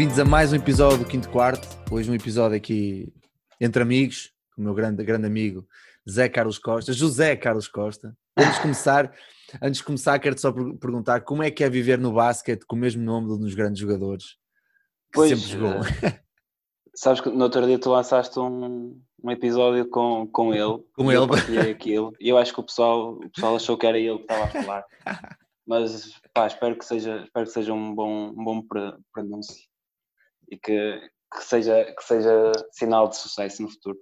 Bem-vindos a mais um episódio do Quinto Quarto. Hoje um episódio aqui entre amigos, com o meu grande, grande amigo Zé Carlos Costa, José Carlos Costa. Antes de começar, antes de começar quero-te só perguntar como é que é viver no basquete com o mesmo nome de um dos grandes jogadores que Pois, sempre jogou. eh, Sabes que no outro dia tu lançaste um, um episódio com, com ele. Com eu ele. partilhei aquilo. E eu acho que o pessoal, o pessoal achou que era ele que estava a falar. Mas pá, espero que seja, espero que seja um bom, um bom pronúncio e que, que, seja, que seja sinal de sucesso no futuro.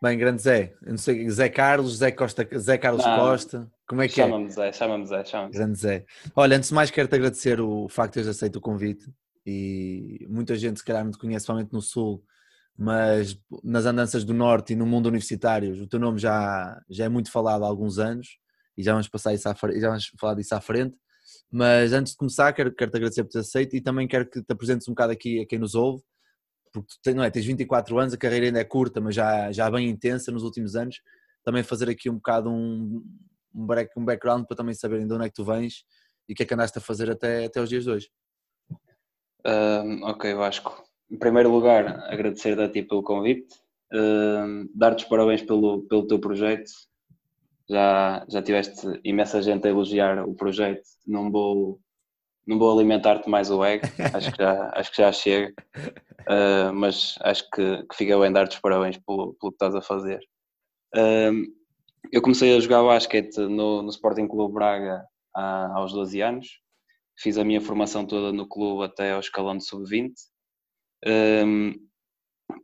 Bem, grande Zé, eu não sei, Zé Carlos, Zé Costa, Zé Carlos Não. Costa, como é que é? Chama-me Zé, chama-me Zé, chama-me. Grande Zé. Olha, antes de mais quero-te agradecer o facto de teres aceito o convite e muita gente se calhar te conhece somente no Sul, mas nas andanças do Norte e no mundo universitário o teu nome já, já é muito falado há alguns anos e já vamos passar isso à já vamos falar disso à frente. Mas antes de começar, quero, quero te agradecer por teres aceito e também quero que te apresentes um bocado aqui a quem nos ouve, porque tu não é, tens 24 anos, a carreira ainda é curta, mas já, já bem intensa nos últimos anos. Também fazer aqui um bocado um, um, break, um background para também saberem de onde é que tu vens e o que é que andaste a fazer até, até os dias de hoje. Ok, Vasco. Em primeiro lugar, agradecer a ti pelo convite, dar-te os parabéns pelo, pelo teu projeto. Já, já tiveste imensa gente a elogiar o projeto. Não vou, não vou alimentar-te mais o ego, acho que já, acho que já chega. Ah, mas acho que, que fica bem dar-te os parabéns pelo, pelo que estás a fazer. Ahm, eu comecei a jogar basquete no, no Sporting Clube Braga há- aos 12 anos fiz a minha formação toda no clube até ao escalão de sub-20, Hum,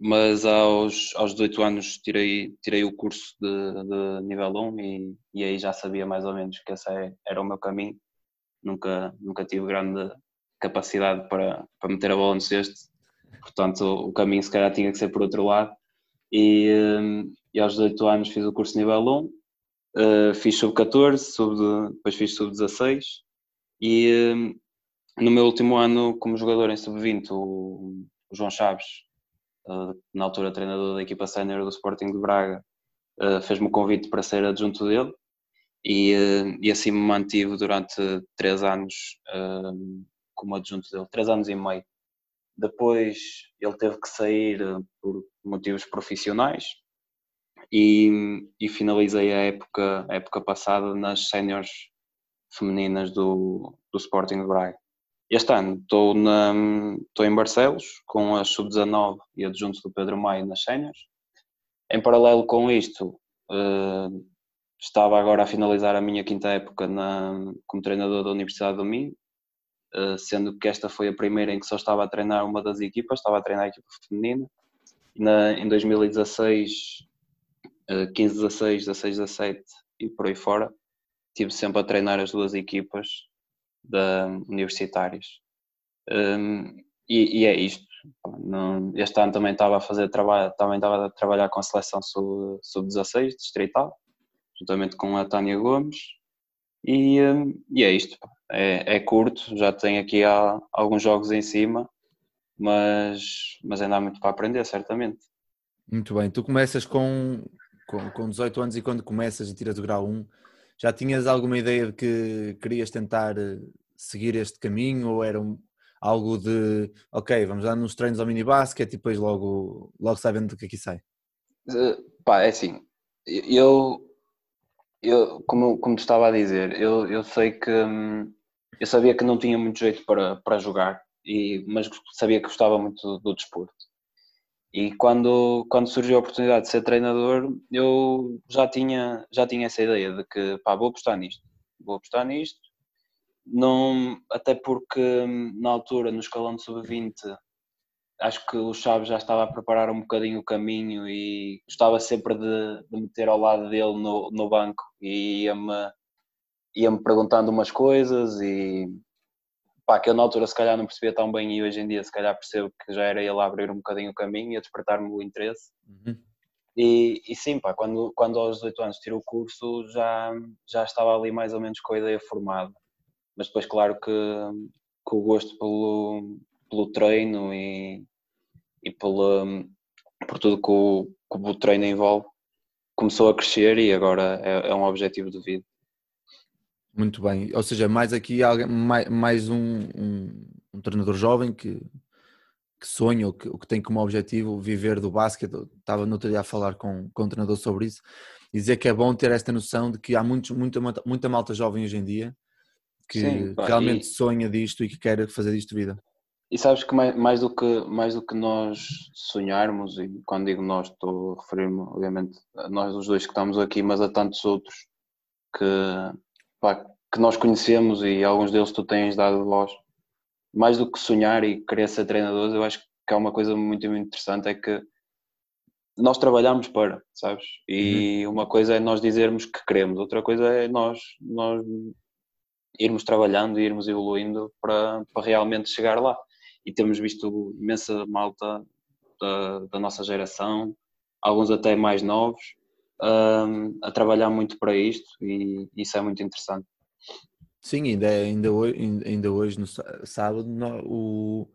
mas aos, aos 18 anos tirei, tirei o curso de, de nível 1 e, e aí já sabia mais ou menos que esse é- era o meu caminho. Nunca, nunca tive grande capacidade para, para meter a bola no cesto, portanto o caminho se calhar tinha que ser por outro lado. E, hum, e aos 18 anos fiz o curso nível 1, eh, fiz sub-14, sub, depois fiz sub-16 e hum, no meu último ano como jogador em sub-20, o, o João Chaves, na altura treinador da equipa sénior do Sporting de Braga, eh, fez-me o convite para ser adjunto dele e, eh, e assim me mantive durante três anos como adjunto dele, três anos e meio. Depois ele teve que sair por motivos profissionais e, e finalizei a época, a época passada nas séniores femininas do, do Sporting de Braga. Este ano estou, na, estou em Barcelos com a Sub-19 e adjunto do Pedro Maio nas séniores. Em paralelo com isto, eh, estava agora a finalizar a minha quinta época na, como treinador da Universidade do Minho, eh, sendo que esta foi a primeira em que só estava a treinar uma das equipas, estava a treinar a equipa feminina. Na, em 2016, eh, 15, 16, 16, 17 e por aí fora, estive sempre a treinar as duas equipas da, universitárias. Um, e, e é isto. Este ano também estava a fazer trabalho, também estava a trabalhar com a seleção sub- sub-16 distrital, juntamente com a Tânia Gomes. E, um, e é isto. É, é curto, já tenho aqui há, alguns jogos em cima, mas, mas ainda há muito para aprender, certamente. Muito bem, tu começas com, com, com 18 anos e quando começas e tiras o grau 1, já tinhas alguma ideia de que querias tentar eh, seguir este caminho ou era um- algo de, ok, vamos dar nos treinos ao mini basquete e depois logo, logo sabendo do que aqui sai? Eh, Pá, é assim, eu, eu como, como estava a dizer, eu, eu sei que hum, eu sabia que não tinha muito jeito para, para jogar, e, mas sabia que gostava muito do, do desporto. E quando, quando surgiu a oportunidade de ser treinador, eu já tinha, já tinha essa ideia de que pá, vou apostar nisto, vou apostar nisto. Não, até porque hum, na altura, no escalão de sub-20, acho que o Chaves já estava a preparar um bocadinho o caminho e gostava sempre de, de meter ao lado dele no, no banco e ia-me ia-me perguntando umas coisas e pá, que eu na altura se calhar não percebia tão bem e hoje em dia se calhar percebo que já era ele a abrir um bocadinho o caminho e a despertar-me o interesse. Uhum. E, e sim, pá, quando, quando aos 18 anos tiro o curso já, já estava ali mais ou menos com a ideia formada. Mas depois, claro que, que o gosto pelo, pelo treino e, e pela, por tudo que o, que o treino envolve começou a crescer e agora é, é um objetivo de vida. Muito bem, ou seja, mais aqui mais, mais um, um, um treinador jovem que, que sonha ou que, que, tem como objetivo viver do basquete. Estava no outro dia a falar com, com um treinador sobre isso e dizer que é bom ter esta noção de que há muitos, muita, muita malta jovem hoje em dia que Sim, realmente e... sonha disto e que quer fazer disto vida. E sabes que mais, mais, do que mais do que nós sonharmos, e quando digo nós estou a referir-me, obviamente, a nós os dois que estamos aqui, mas a tantos outros que, pá, que nós conhecemos e alguns deles tu tens dado voz. Mais do que sonhar e querer ser treinador, eu acho que há uma coisa muito, muito interessante, é que nós trabalhamos para, sabes? E uhum. uma coisa é nós dizermos que queremos, outra coisa é nós, nós irmos trabalhando e irmos evoluindo para, para realmente chegar lá. E temos visto imensa malta da, da nossa geração, alguns até mais novos, um, a trabalhar muito para isto e isso é muito interessante. Sim, ainda, ainda, hoje, ainda hoje, no sábado, o,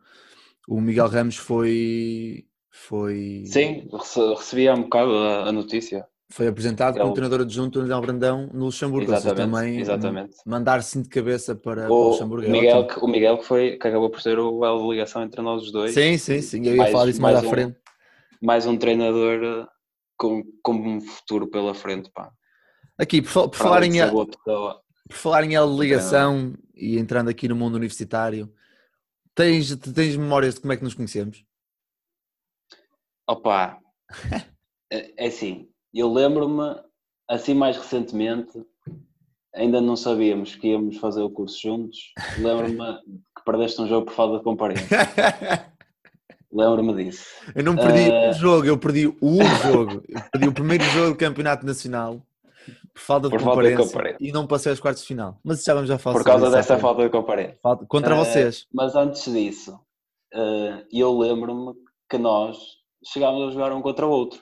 o Miguel Ramos foi, foi. Sim, recebi há um bocado a, a notícia. Foi apresentado Ele... como treinador adjunto no Brandão no Luxemburgo. Exatamente, também exatamente. mandar-se de cabeça para o, o Luxemburgo. O Miguel, o Miguel que, foi, que acabou por ser o elo de ligação entre nós os dois. Sim, sim, sim. Eu ia mais, falar disso mais, mais à um, frente. Mais um treinador com, com um futuro pela frente. Pá. Aqui, por, por falar em, a, por falar em ligação e entrando aqui no mundo universitário, tens, tens memórias de como é que nos conhecemos? Opa, é, é assim, eu lembro-me, assim mais recentemente, ainda não sabíamos que íamos fazer o curso juntos, lembro-me que perdeste um jogo por falta de comparência. Lembro-me disso. Eu não perdi uh... um jogo, eu perdi o jogo. Eu perdi o primeiro jogo do Campeonato Nacional por falta de, por falta de e não passei aos quartos de final. Mas já vamos já falar Por causa dessa falta de comparência. Contra uh, vocês. Mas antes disso, uh, eu lembro-me que nós chegámos a jogar um contra o outro.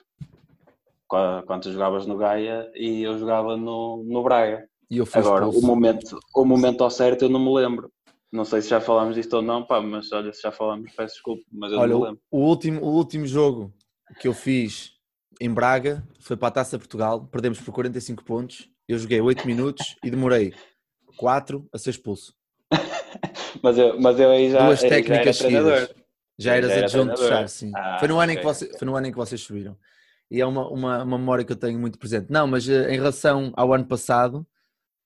Quando tu jogavas no Gaia e eu jogava no, no Braga. Agora, o momento, o momento ao certo eu não me lembro. Não sei se já falámos disto ou não, pá, mas olha, se já falámos, peço desculpa, mas eu olha, não me lembro. O último, o último jogo que eu fiz em Braga foi para a Taça Portugal, perdemos por 45 pontos, eu joguei 8 minutos e demorei 4 a ser expulso. mas, eu, mas eu aí já, Duas técnicas já era treinador. Já eras já adjunto de char, sim. Ah, foi, no ano okay. em que você, foi no ano em que vocês subiram. E é uma, uma, uma memória que eu tenho muito presente. Não, mas eh, em relação ao ano passado,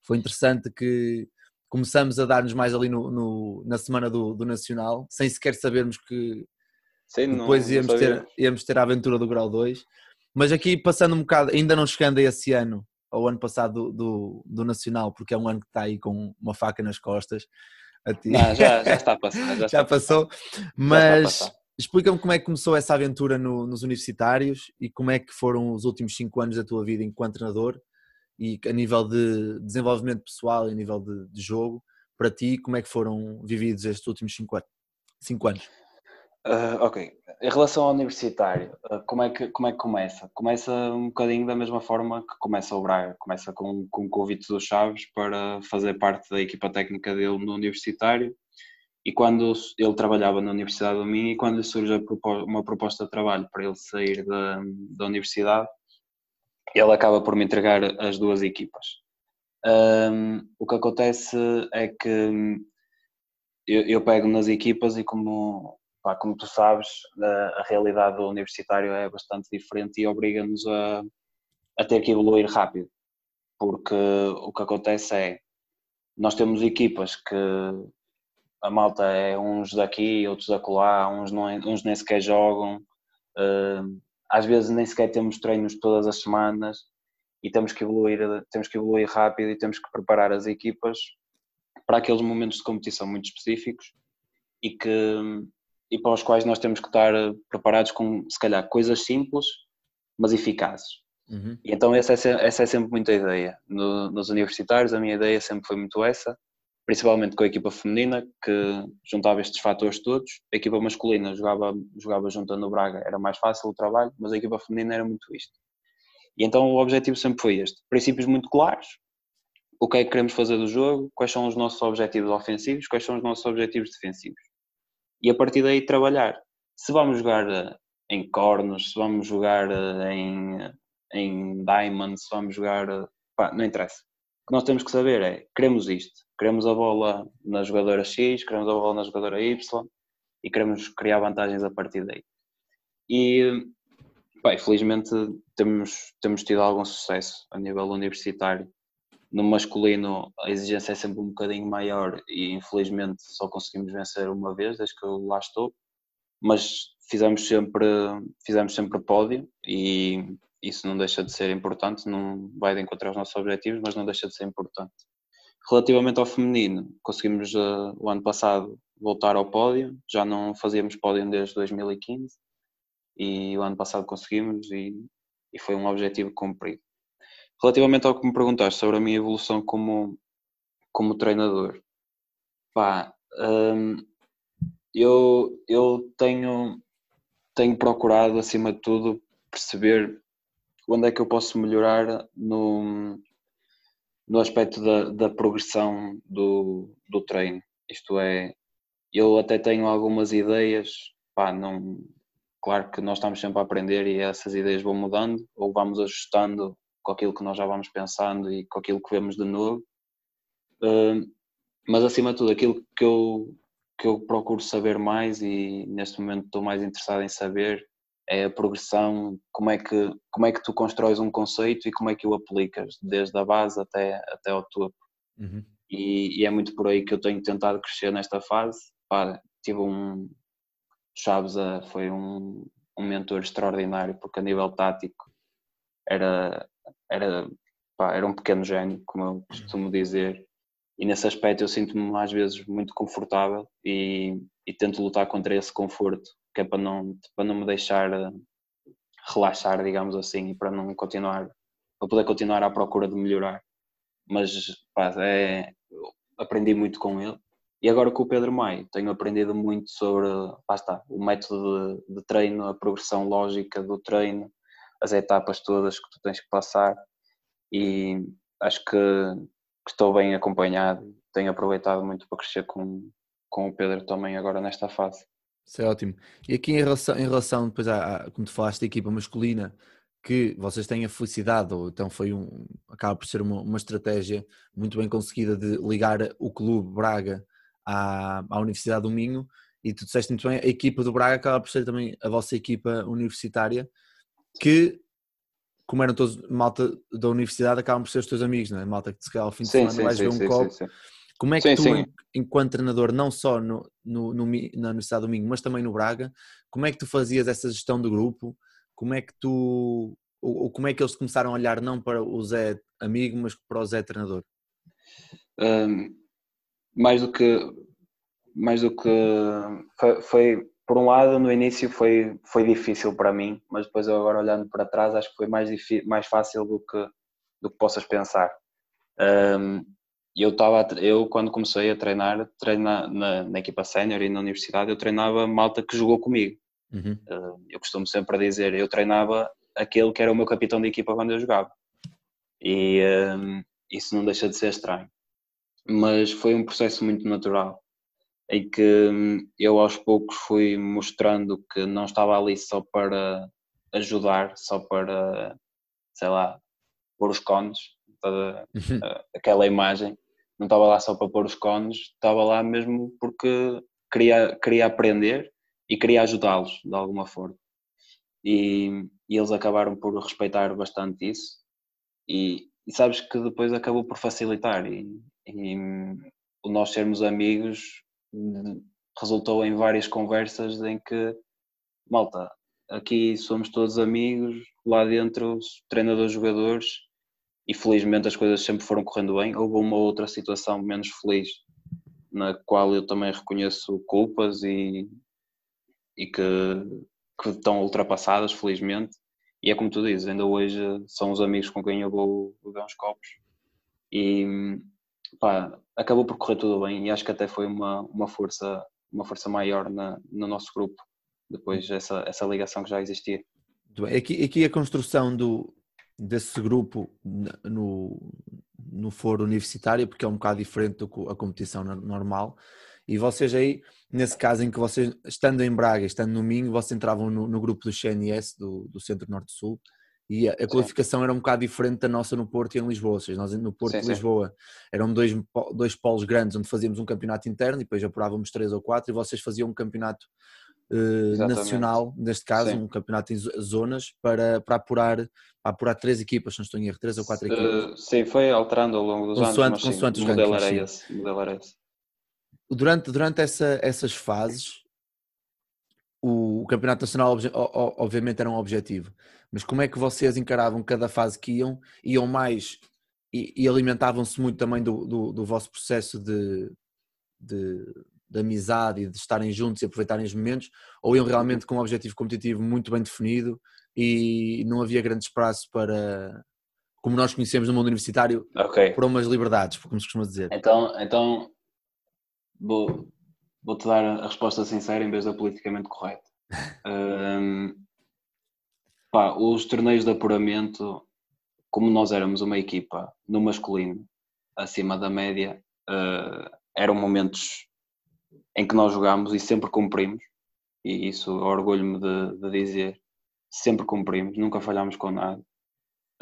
foi interessante que começamos a dar-nos mais ali no, no, na semana do, do Nacional, sem sequer sabermos que Sim, depois não, íamos, não ter, íamos ter a aventura do Grau 2. Mas aqui passando um bocado, ainda não chegando a esse ano, ao ano passado do, do, do Nacional, porque é um ano que está aí com uma faca nas costas, não, já, já está a passar. Já, já passou. Mas explica-me como é que começou essa aventura no, nos universitários e como é que foram os últimos cinco anos da tua vida enquanto treinador e a nível de desenvolvimento pessoal e a nível de, de jogo, para ti, como é que foram vividos estes últimos cinco anos? Cinco anos. Uh, ok. Em relação ao universitário, uh, como, é que, como é que começa? Começa um bocadinho da mesma forma que começa o Braga. Começa com, com o convite do Chaves para fazer parte da equipa técnica dele no universitário. E quando ele trabalhava na Universidade do Minho, e quando lhe surge uma proposta de trabalho para ele sair da, da universidade, ele acaba por me entregar as duas equipas. Um, o que acontece é que eu, eu pego nas equipas e como pá, como tu sabes, a, a, realidade do universitário é bastante diferente e obriga-nos a, a ter que evoluir rápido, porque o que acontece é, nós temos equipas que a malta é uns daqui, outros da acolá, uns, não, uns nem sequer jogam, uh, às vezes nem sequer temos treinos todas as semanas e temos que evoluir, temos que evoluir rápido e temos que preparar as equipas para aqueles momentos de competição muito específicos e que e para os quais nós temos que estar preparados com, se calhar, coisas simples, mas eficazes. Uhum. E então essa é, essa é sempre muita ideia. No, nos universitários a minha ideia sempre foi muito essa, principalmente com a equipa feminina, que juntava estes fatores todos. A equipa masculina jogava, jogava junto no Braga, era mais fácil o trabalho, mas a equipa feminina era muito isto. E então o objetivo sempre foi este. Princípios muito claros, o que é que queremos fazer do jogo, quais são os nossos objetivos ofensivos, quais são os nossos objetivos defensivos e a partir daí trabalhar. Se vamos jogar eh, em cornos, se vamos jogar eh, em, em diamond, se vamos jogar. Eh, pá, não interessa. Que nós temos que saber é, queremos isto, queremos a bola na jogadora X, queremos a bola na jogadora Y e queremos criar vantagens a partir daí. E, bem, felizmente temos, temos tido algum sucesso a nível universitário. No masculino a exigência é sempre um bocadinho maior e infelizmente só conseguimos vencer uma vez desde que eu lá estou, mas fizemos sempre, fizemos sempre pódio e isso não deixa de ser importante, não vai de encontrar os nossos objetivos, mas não deixa de ser importante. Relativamente ao feminino, conseguimos uh, o ano passado voltar ao pódio, já não fazíamos pódio desde 2015 e o ano passado conseguimos e, e foi um objetivo cumprido. Relativamente ao que me perguntaste sobre a minha evolução como, como treinador, pá, hum, eu, eu tenho, tenho procurado, acima de tudo, perceber onde é que eu posso melhorar no, no aspecto da, da progressão do, do treino. Isto é, eu até tenho algumas ideias, pá, não, claro que nós estamos sempre a aprender e essas ideias vão mudando ou vamos ajustando com aquilo que nós já vamos pensando e com aquilo que vemos de novo. Uh, mas acima de tudo, aquilo que eu, que eu procuro saber mais e neste momento estou mais interessado em saber é a progressão, como é que, como é que tu constróis um conceito e como é que o aplicas, desde a base até, até ao topo. Uhum. E, e, é muito por aí que eu tenho tentado crescer nesta fase. Pá, tive um. Chaves foi um, um mentor extraordinário, porque a nível tático era, era, pá, era um pequeno gênio, como eu costumo dizer. E nesse aspecto eu sinto-me às vezes muito confortável e, e tento lutar contra esse conforto que é para não, para não me deixar eh, relaxar, digamos assim, e para não continuar, para poder continuar à procura de melhorar. Mas pá, é, aprendi muito com ele. E agora com o Pedro Maio, tenho aprendido muito sobre lá está, o método de, de treino, a progressão lógica do treino, as etapas todas que tu tens que passar. E acho que, que estou bem acompanhado, tenho aproveitado muito para crescer com, com o Pedro também agora nesta fase. Isso é ótimo. E aqui em relação, em relação depois à, como tu falaste da equipa masculina, que vocês têm a felicidade, ou então foi um, acaba por ser uma, uma estratégia muito bem conseguida de ligar o clube Braga à, à Universidade do Minho, e tu disseste muito bem, a equipa do Braga acaba por ser também a vossa equipa universitária, que, como eram todos malta da universidade, acabam por ser os teus amigos, não é? Malta que se calhar ao fim de sim, semana sim, vais sim, ver um copo. Como é que sim, tu, sim. enquanto treinador, não só no, no, no, na Universidade do Domingo, mas também no Braga, como é que tu fazias essa gestão do grupo? Como é que tu, ou, ou como é que eles começaram a olhar não para o Zé amigo, mas para o Zé treinador? Um, mais do que, mais do que foi, foi, por um lado no início foi, foi difícil para mim, mas depois eu agora olhando para trás acho que foi mais, mais fácil do que, do que possas pensar. Um, eu estava eu quando comecei a treinar treinar na, na equipa sénior e na universidade eu treinava malta que jogou comigo uhum. Eh, eu costumo sempre dizer eu treinava aquele que era o meu capitão de equipa quando eu jogava e um, ehm, isso não deixa de ser estranho mas foi um processo muito natural em que hum, eu aos poucos fui mostrando que não estava ali só para ajudar só para sei lá pôr os cones toda uhum. aquela imagem não estava lá só para pôr os cones, estava lá mesmo porque queria, queria aprender e queria ajudá-los de alguma forma. E, e, eles acabaram por respeitar bastante isso e, e sabes que depois acabou por facilitar e, e o nós sermos amigos resultou em várias conversas em que malta, aqui somos todos amigos, lá dentro treinadores, jogadores e felizmente as coisas sempre foram correndo bem. Houve uma outra situação menos feliz na qual eu também reconheço culpas e, e que, que estão ultrapassadas, felizmente. E é como tu dizes, ainda hoje são os amigos com quem eu vou beber uns copos. E pá, acabou por correr tudo bem e acho que até foi uma, uma, força, uma força maior na, no nosso grupo, depois essa, essa ligação que já existia. Aqui, aqui a construção do, desse grupo no, no foro universitário, porque é um bocado diferente do que a competição normal. E vocês aí, nesse caso em que vocês, estando em Braga, estando no Minho, vocês entravam no, no grupo do CNS, do, do Centro Norte-Sul, E a, a qualificação era um bocado diferente da nossa no Porto e em Lisboa. Ou seja, nós no Porto e Lisboa eram dois, dois polos grandes onde fazíamos um campeonato interno e depois apurávamos três ou quatro e vocês faziam um campeonato uh, nacional, neste caso, sim. um campeonato em zonas, para, para, apurar, para apurar três equipas, não estou em erro, três ou quatro equipas. Sim, foi alterando ao longo dos consoante, anos. Mas consoante sim, modelo era esse, modelo era esse. Durante, durante essa, essas fases, o, Campeonato Nacional obviamente era um objetivo, mas como é que vocês encaravam cada fase que iam? Iam mais e, e alimentavam-se muito também do, do, do vosso processo de, de, de, amizade e de estarem juntos e aproveitarem os momentos, ou iam realmente com um objetivo competitivo muito bem definido e não havia grande espaço para, como nós conhecemos no mundo universitário, okay. para umas liberdades, como se costuma dizer. Então, então vou, vou-te dar a resposta sincera em vez da politicamente correta. um, pá, os torneios de apuramento, como nós éramos uma equipa no masculino acima da média, uh, eram momentos em que nós jogámos e sempre cumprimos, e isso orgulho-me de, de, dizer, sempre cumprimos, nunca falhámos com nada.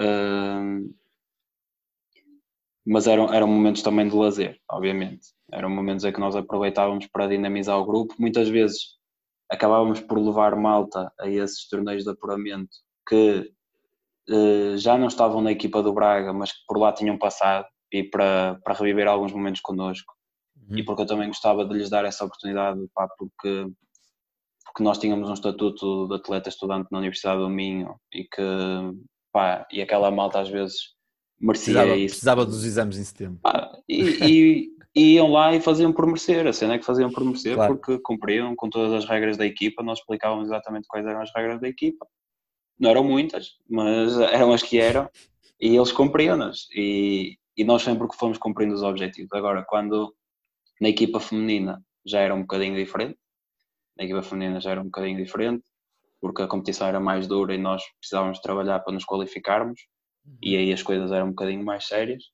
Uh, mas eram, eram momentos também de lazer, obviamente. Eram momentos em que nós aproveitávamos para dinamizar o grupo. Muitas vezes acabávamos por levar malta a esses torneios de apuramento que eh, já não estavam na equipa do Braga, mas que por lá tinham passado e para, para reviver alguns momentos connosco. Uhum. E porque eu também gostava de lhes dar essa oportunidade, pá, porque, porque nós tínhamos um estatuto de atleta estudante na Universidade do Minho e que, pá, e aquela malta às vezes merecia precisava, isso. Precisava dos exames em setembro. Ah, e, e, e, iam lá e faziam por merecer, a cena é que faziam por merecer claro. porque cumpriam com todas as regras da equipa, nós explicávamos exatamente quais eram as regras da equipa. Não eram muitas, mas eram as que eram e eles cumpriam-nas. E, e nós sempre que fomos cumprindo os objetivos. Agora, quando na equipa feminina já era um bocadinho diferente, na equipa feminina já era um bocadinho diferente, porque a competição era mais dura e nós precisávamos trabalhar para nos qualificarmos e aí as coisas eram um bocadinho mais sérias,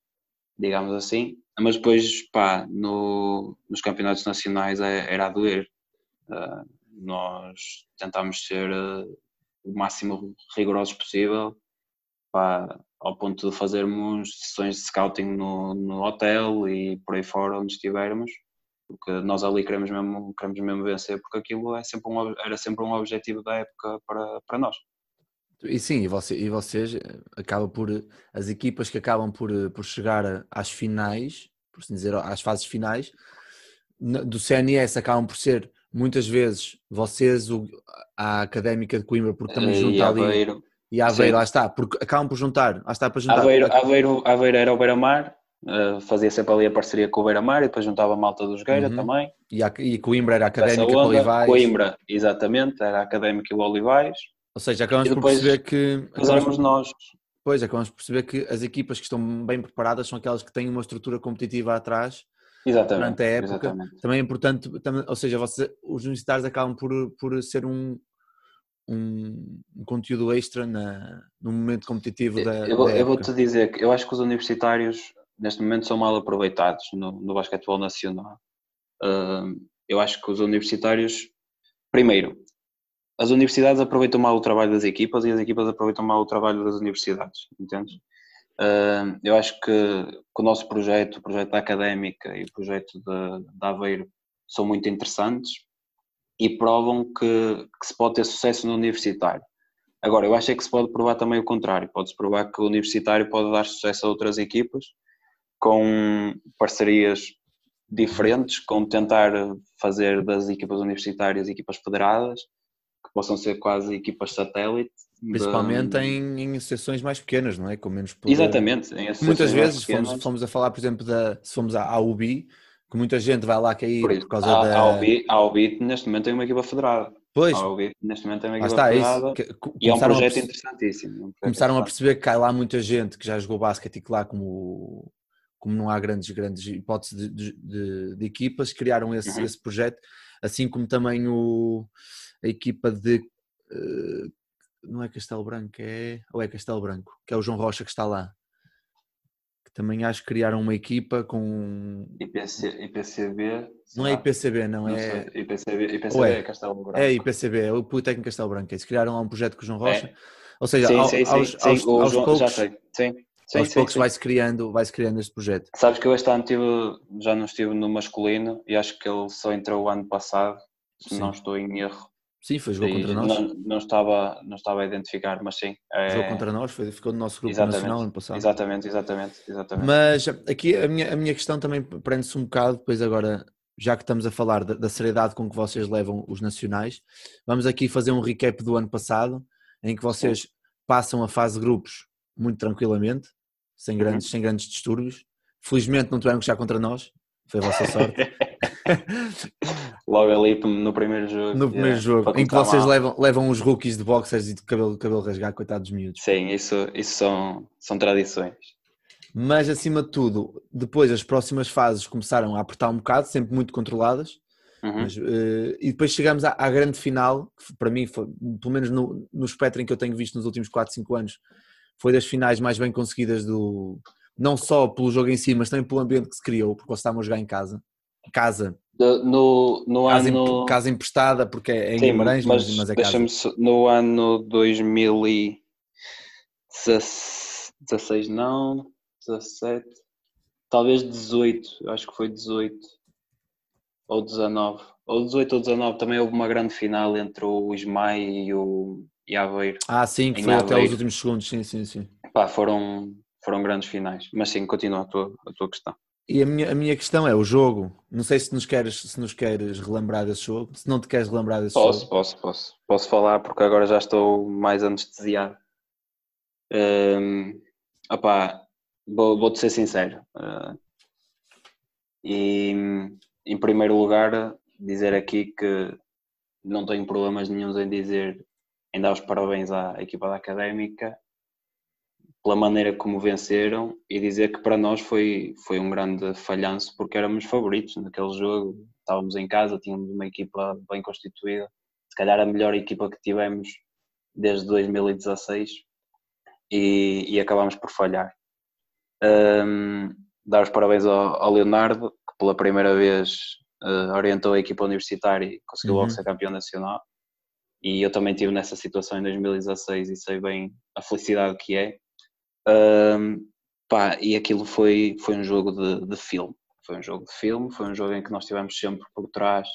digamos assim. Mas depois, pá, no, nos campeonatos nacionais é, era a doer. Uh, nós tentámos ser uh, o máximo rigorosos possível, ao ponto de fazermos sessões de scouting no, no hotel e por aí fora onde estivermos, porque nós ali queremos mesmo, queremos mesmo vencer, porque aquilo é sempre um, era sempre um objetivo da época para, para nós. E sim, e, você, e vocês eh, acabam por as equipas que acabam por, eh, por chegar às finais, por assim dizer, às fases finais do CNS acabam por ser muitas vezes vocês o, a académica de Coimbra, porque também eh, junta ali Aveiro. E Aveiro, sim. lá está, porque acabam por juntar, lá está para juntar. Aveiro, Aveiro, Aveiro era o Beira-Mar, uh, fazia sempre ali a parceria com o Beira-Mar e depois juntava a malta dos Gueira uhum. também. E, a, e Coimbra era a académica com Olivais. Coimbra, exatamente, era a académica e o Olivais. Ou seja, acabamos por perceber que. Acabamos nós. Pois, acabamos por perceber que as equipas que estão bem preparadas são aquelas que têm uma estrutura competitiva atrás exatamente, durante a época. Exatamente. Também é importante, também, ou seja, você, os universitários acabam por, por ser um, um, um conteúdo extra na, no momento competitivo da. Eu, eu vou-te dizer que eu acho que os universitários neste momento são mal aproveitados no, no basquetebol nacional. Uh, eu acho que os universitários, primeiro, as universidades aproveitam mal o trabalho das equipas e as equipas aproveitam mal o trabalho das universidades, entendes? Uh, eu acho que, que, o nosso projeto, o projeto da académica e o projeto de Aveiro são muito interessantes e provam que, que, se pode ter sucesso no universitário. Agora, eu acho é que se pode provar também o contrário. Pode-se provar que o universitário pode dar sucesso a outras equipas com parcerias diferentes, com tentar fazer das equipas universitárias equipas federadas possam ser quase equipas satélite. Principalmente de... em, em associações mais pequenas, não é? Com menos poder. Exatamente. Muitas vezes fomos, fomos, a falar, por exemplo, da, se fomos à UBI, que muita gente vai lá cair por, por causa a, da. A UBI, a UBI neste momento tem uma equipa federada. Pois. A UBI neste momento tem uma equipa está, federada. Isso, que, e é um projeto interessantíssimo. Um projeto começaram a perceber que cai lá muita gente que já jogou basquete e que lá como como não há grandes, grandes hipóteses de, de, de, de equipas, criaram esse, uhum. esse projeto, assim como também o, a equipa de uh, não é Castelo Branco, é ou é Castelo Branco, que é o João Rocha que está lá. Também acho que criaram uma equipa com IPC, IPCB. Não é IPCB, não, não é. IPCB, IPCB é, é Castelo Branco. É IPCB, é o Politécnico Castelo Branco. Eles criaram lá um projeto com o João Rocha. É. Ou seja, sim, ao, sim, sim, aos, sim, aos, o aos João- poucos, já sei. Sim, sim, aos sim, poucos vai-se criando, vai criando este projeto. Sabes que eu este ano tive, já não estive no masculino e acho que ele só entrou o ano passado, se não estou em erro. Sim, foi jogou E contra nós. Não, não, estava, não estava a identificar, mas sim. É, Jogou contra nós, foi, ficou no nosso grupo exatamente, nacional ano passado. Exatamente, exatamente, exatamente. Mas aqui a minha, a minha questão também prende-se um bocado, depois agora, já que estamos a falar da, da seriedade com que vocês levam os nacionais, vamos aqui fazer um recap do ano passado, em que vocês passam a fase de grupos muito tranquilamente, sem grandes, sem grandes distúrbios. Felizmente não tiveram que jogar contra nós, foi a vossa sorte. Logo ali no primeiro jogo. no primeiro yeah, jogo, em que vocês mal. levam, levam os rookies de boxers e de cabelo, cabelo rasgado, coitados miúdos. Sim, isso, isso são, são tradições. Mas acima de tudo, depois as próximas fases começaram a apertar um bocado, sempre muito controladas. Uhum. Mas, eh, e depois chegamos à, à grande final, que para mim, foi, pelo menos no, no espectro em que eu tenho visto nos últimos 4, 5 anos, foi das finais mais bem conseguidas do. Não só pelo jogo em si, mas também pelo ambiente que se criou, porque vocês estavam a jogar em casa. Casa. De- no, no Casa, em- ano. casa emprestada, porque é em Sim, Guimarães, mas, mas mas é deixa-me no ano 2016 não, 17, talvez 18, eu acho que foi 18 ou 19, ou 18 ou 19 também houve uma grande final entre o Ismael e o e Aveiro. Ah, sim, que em foi até Aveiro. os últimos segundos, sim, sim, sim. Pá, foram, foram grandes finais, mas sim, continua a tua, a tua questão. E a minha, a minha questão é o jogo. Não sei se nos queres, se nos queres relembrar desse jogo. Se não te queres relembrar desse Posso, jogo. posso, posso. Posso falar porque agora já estou mais anestesiado. Hum, opá, vou, vou-te ser sincero. Uh, e em primeiro lugar, dizer aqui que não tenho problemas nenhums em dizer, em dar os parabéns à equipa da Académica pela maneira como venceram e dizer que para nós foi, foi um grande falhanço porque éramos favoritos naquele jogo. Estávamos em casa, tínhamos uma equipa bem constituída, se calhar a melhor equipa que tivemos desde 2016 e, e acabámos por falhar. Um, dar os parabéns ao, ao Leonardo, que pela primeira vez uh, orientou a equipa universitária e conseguiu logo Uhum. ser campeão nacional. E eu também estive nessa situação em 2016 e sei bem a felicidade que é. Um, pá, e aquilo foi, foi um jogo de, de filme. Foi um jogo de filme, foi um jogo em que nós estivemos sempre por trás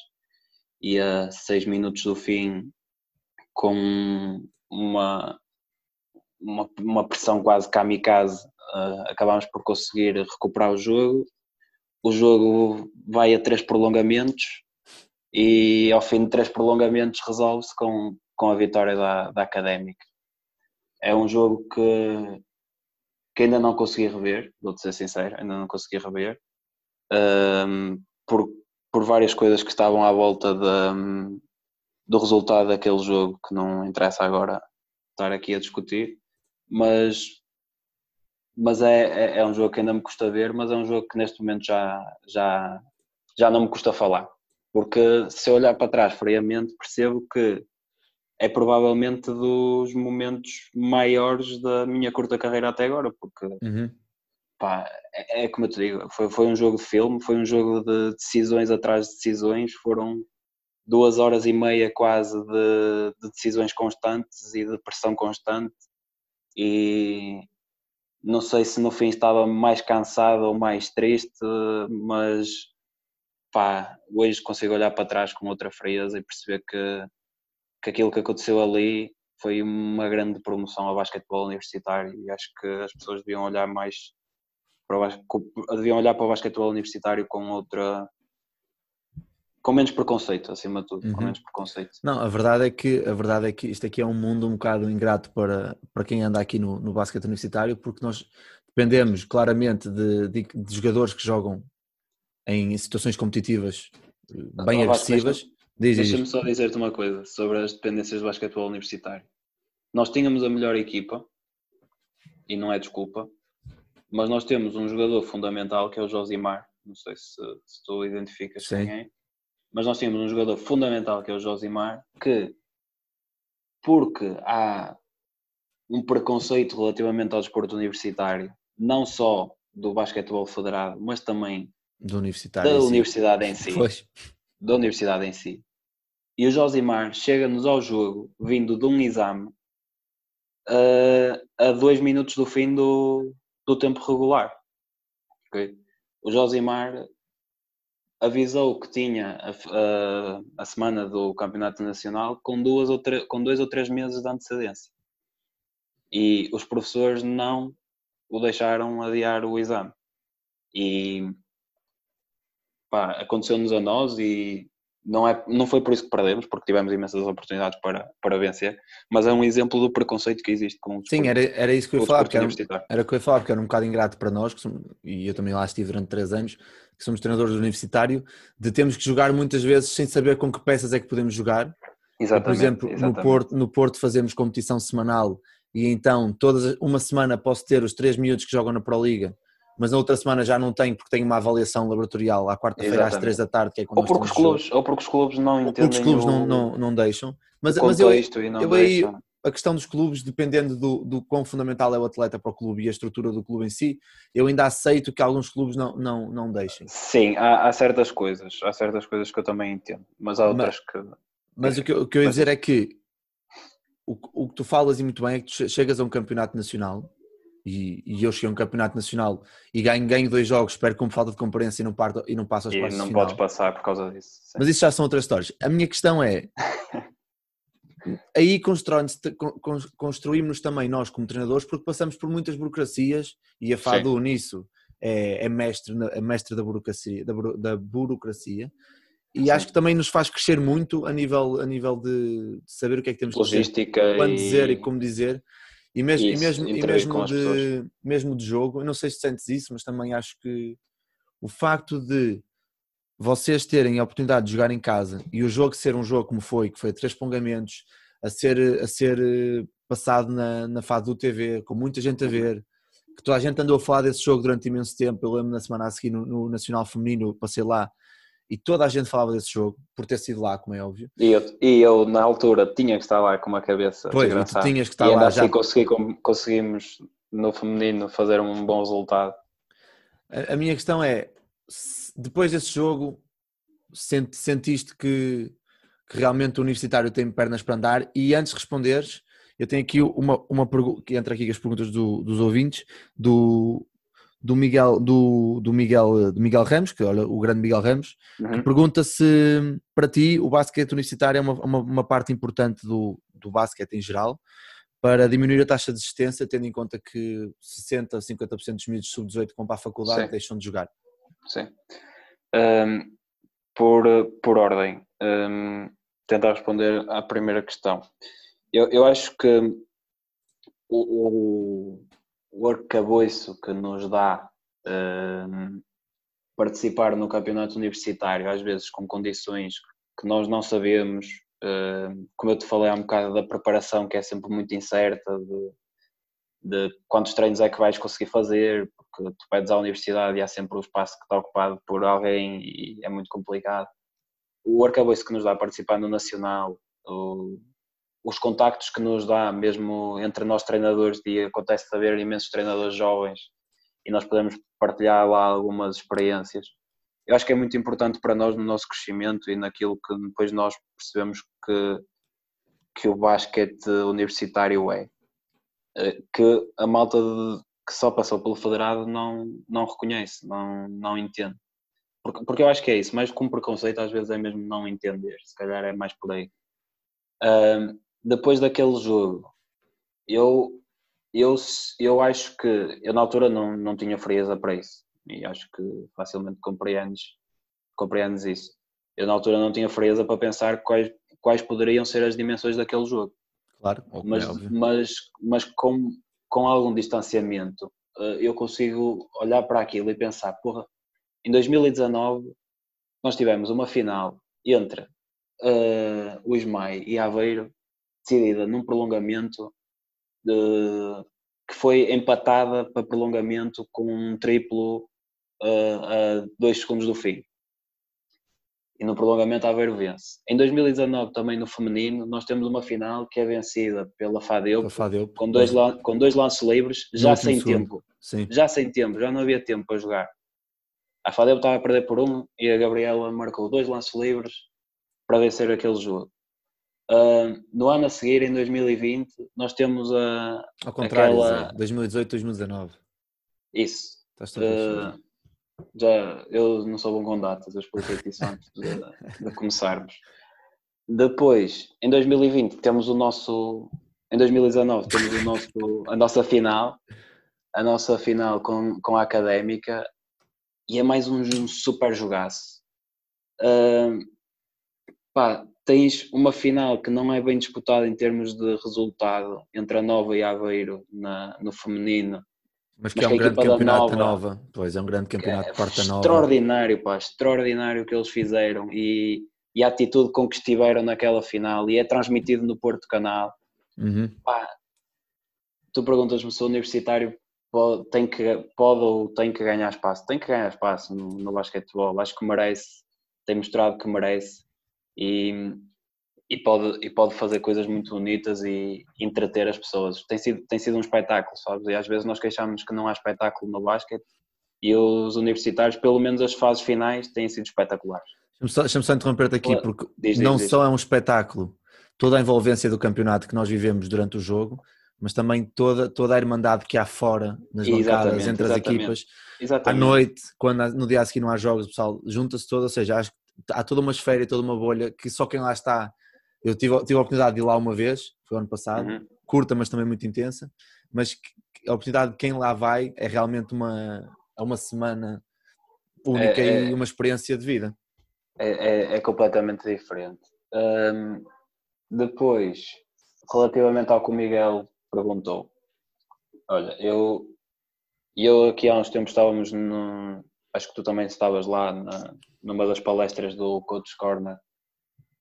e a seis minutos do fim com uma, uma, uma pressão quase kamikaze uh, acabámos por conseguir recuperar o jogo. O jogo vai a três prolongamentos e ao fim de três prolongamentos resolve-se com, com a vitória da, da Académica. É um jogo que, que ainda não consegui rever, vou-te ser sincero, ainda não consegui rever, um, por, por várias coisas que estavam à volta de, do resultado daquele jogo que não interessa agora estar aqui a discutir, mas, mas é, é, é um jogo que ainda me custa ver, mas é um jogo que neste momento já, já, já não me custa falar. Porque se eu olhar para trás friamente, percebo que é provavelmente dos momentos maiores da minha curta carreira até agora, porque Uhum. pá, é, é como eu te digo, foi, foi um jogo de filme, foi um jogo de decisões atrás de decisões, foram duas horas e meia quase de, de decisões constantes e de pressão constante e não sei se no fim estava mais cansado ou mais triste, mas pá, hoje consigo olhar para trás com outra frieza e perceber que, que aquilo que aconteceu ali foi uma grande promoção ao basquetebol universitário e acho que as pessoas deviam olhar mais para o, deviam olhar para o basquetebol universitário com outra com menos preconceito acima de tudo, com Uhum. menos preconceito. Não, a verdade é que a verdade é que isto aqui é um mundo um bocado ingrato para, para quem anda aqui no, no basquete universitário, porque nós dependemos claramente de, de, de jogadores que jogam em situações competitivas eh, bem Ah, Vasco, agressivas. Diz, Deixa-me só dizer-te uma coisa sobre as dependências do basquetebol universitário. Nós tínhamos a melhor equipa, e não é desculpa, mas nós temos um jogador fundamental que é o Josimar. Não sei se, se tu identificas Sim. quem é, mas nós temos um jogador fundamental que é o Josimar, que porque há um preconceito relativamente ao desporto universitário, não só do basquetebol federado, mas também Do universitário. da em si. universidade em si Pois. Da universidade em si. E o Josimar chega-nos ao jogo vindo de um exame uh, a dois minutos do fim do, do tempo regular. Okay? O Josimar avisou que tinha a, a, a, semana do Campeonato Nacional com, duas ou com dois ou três meses de antecedência. E os professores não o deixaram adiar o exame. E aconteceu-nos a nós e não, é, não foi por isso que perdemos, porque tivemos imensas oportunidades para, para vencer, mas é um exemplo do preconceito que existe com o Sim, era, era isso que eu ia falar, porque era, era que eu ia falar, porque era um bocado ingrato para nós, somos, e eu também lá estive durante três anos, que somos treinadores do universitário, de termos que jogar muitas vezes sem saber com que peças é que podemos jogar. Exatamente, por exemplo, exatamente. No, Porto, no Porto fazemos competição semanal e então todas uma semana posso ter os três miúdos que jogam na Pro Liga mas na outra semana já não tenho porque tenho uma avaliação laboratorial à quarta-feira às três da tarde, que é quando ou porque, os clubes, ou porque os clubes não entendem. Porque os clubes o, não, não, não deixam. Mas, mas eu, eu aí, a questão dos clubes, dependendo do, do quão fundamental é o atleta para o clube e a estrutura do clube em si, eu ainda aceito que alguns clubes não, não, não deixem. Sim, há, há certas coisas, há certas coisas que eu também entendo, mas há outras mas, que. Mas o que, o que eu ia dizer é que o, o que tu falas e muito bem é que tu chegas a um campeonato nacional e, e, eu cheguei a um campeonato nacional e ganho, ganho dois jogos, espero com falta de comparência e não, parto, e não passo aos E não final. podes passar por causa disso. Sim. Mas isso já são outras histórias. A minha questão é, aí construímos também nós como treinadores porque passamos por muitas burocracias e a FADU Sim. nisso é, é, mestre, é mestre da burocracia, da, da burocracia e Sim. acho que também nos faz crescer muito a nível, a nível de, saber o que é que temos Logística que dizer, quando e... dizer e como dizer e mesmo, isso, e mesmo, e mesmo, de, mesmo de jogo, eu não sei se sentes isso, mas também acho que o facto de vocês terem a oportunidade de jogar em casa e o jogo ser um jogo como foi, que foi três prolongamentos, a ser, a ser eh, passado na, na fase do TV, com muita gente a uhum. ver, que toda a gente andou a falar desse jogo durante imenso tempo. Eu lembro na semana a seguir no, no Nacional Feminino, passei lá e toda a gente falava desse jogo, por ter sido lá, como é óbvio. E eu, e eu na altura, tinha que estar lá com uma cabeça pois, tu tinhas que estar e ainda lá. assim já... consegui, conseguimos, no feminino, fazer um bom resultado. A, a minha questão é, depois desse jogo, sent, sentiste que, que, realmente o universitário tem pernas para andar? E antes de responderes, eu tenho aqui uma, uma pergunta, que entra aqui com as perguntas do, dos ouvintes, do do Miguel, do, do Miguel, do Miguel Ramos, que olha, o grande Miguel Ramos, uhum. que pergunta se para ti o basquete universitário é uma, uma, uma, parte importante do, do basquete em geral para diminuir a taxa de desistência, tendo em conta que 60, 50% dos miúdos sub-18 que vão para a faculdade Sim. deixam de jogar. Sim. Um, por, por ordem, um, tentar responder à primeira questão. Eu, eu acho que o, o o arcabouço que nos dá uh, participar no campeonato universitário, às vezes com condições que nós não sabemos, uh, como eu te falei há um bocado da preparação, que é sempre muito incerta, de, de quantos treinos é que vais conseguir fazer, porque tu pedes à universidade e há sempre o espaço que está ocupado por alguém e é muito complicado. O arcabouço que nos dá participar no Nacional, o, os contactos que nos dá, mesmo entre nós treinadores, e acontece de haver imensos treinadores jovens e nós podemos partilhar lá algumas experiências. Eu acho que é muito importante para nós no nosso crescimento e naquilo que depois nós percebemos que, que o basquete universitário é. Eh, que a malta de, que só passou pelo federado não, não reconhece, não, não entende. Porque, porque eu acho que é isso, mais com preconceito às vezes é mesmo não entender, se calhar é mais por aí depois daquele jogo, eu, eu, eu acho que eu na altura não, não tinha frieza para isso e acho que facilmente compreendes, compreendes isso. Eu na altura não tinha frieza para pensar quais, quais poderiam ser as dimensões daquele jogo. Claro, mas, é mas, mas com, com algum distanciamento eh, eu consigo olhar para aquilo e pensar, porra, em 2019 nós tivemos uma final entre uh, o Ismael e Aveiro decidida num prolongamento de, que foi empatada para prolongamento com um triplo uh, a dois segundos do fim. E no prolongamento Aveiro vence. Em 2019, também no feminino, nós temos uma final que é vencida pela Fadeu, com, dois, com dois lances livres, já sem segundo. tempo. Sim. Já sem tempo, já não havia tempo para jogar. A Fadeu estava a perder por um e a Gabriela marcou dois lances livres para vencer aquele jogo. Uh, no ano a seguir, em 2020, nós temos a. Ao contrário, aquela... Zé, 2018, 2019. Isso. Estás uh, já, eu não sou bom com datas, eu expliquei isso antes de, de começarmos. Depois, em 2020, temos o nosso. Em 2019, temos o nosso, a nossa final, a nossa final com, com a académica, e é mais um, um super jogaço. Uh, pá, tens uma final que não é bem disputada em termos de resultado entre a Nova e a Aveiro na, no feminino. Mas que mas é um grande campeonato Nova, Nova, Pois, é um grande campeonato é, de Porta Nova. Extraordinário, pá, extraordinário o que eles fizeram e, e a atitude com que estiveram naquela final e é transmitido no Porto Canal. Uhum. Pá, tu perguntas-me se o universitário pode, tem que, pode ou tem que ganhar espaço. Tem que ganhar espaço no, no basquetebol. Acho que merece, tem mostrado que merece e, e, pode, e pode fazer coisas muito bonitas e entreter as pessoas. Tem sido, tem sido um espetáculo, sabes? E às vezes nós queixamos que não há espetáculo no basquete e os universitários, pelo menos as fases finais, têm sido espetaculares. Deixa-me só, só interromper-te aqui, porque diz, diz, não diz. só é um espetáculo, toda a envolvência do campeonato que nós vivemos durante o jogo, mas também toda, toda a irmandade que há fora nas bancadas entre as equipas. Exatamente. À noite, quando no dia a seguir não há jogos, o pessoal junta-se todo, ou seja, acho que há toda uma esfera e toda uma bolha que só quem lá está. Eu tive, tive a oportunidade de ir lá uma vez, foi ano passado, uhum. curta, mas também muito intensa. Mas a oportunidade de quem lá vai é realmente uma, é uma semana única é, é, e uma experiência de vida. É, é, é completamente diferente. Um, depois, relativamente ao que o Miguel perguntou, olha, eu, eu aqui há uns tempos estávamos no, acho que tu também estavas lá na, numa das palestras do Coach Corner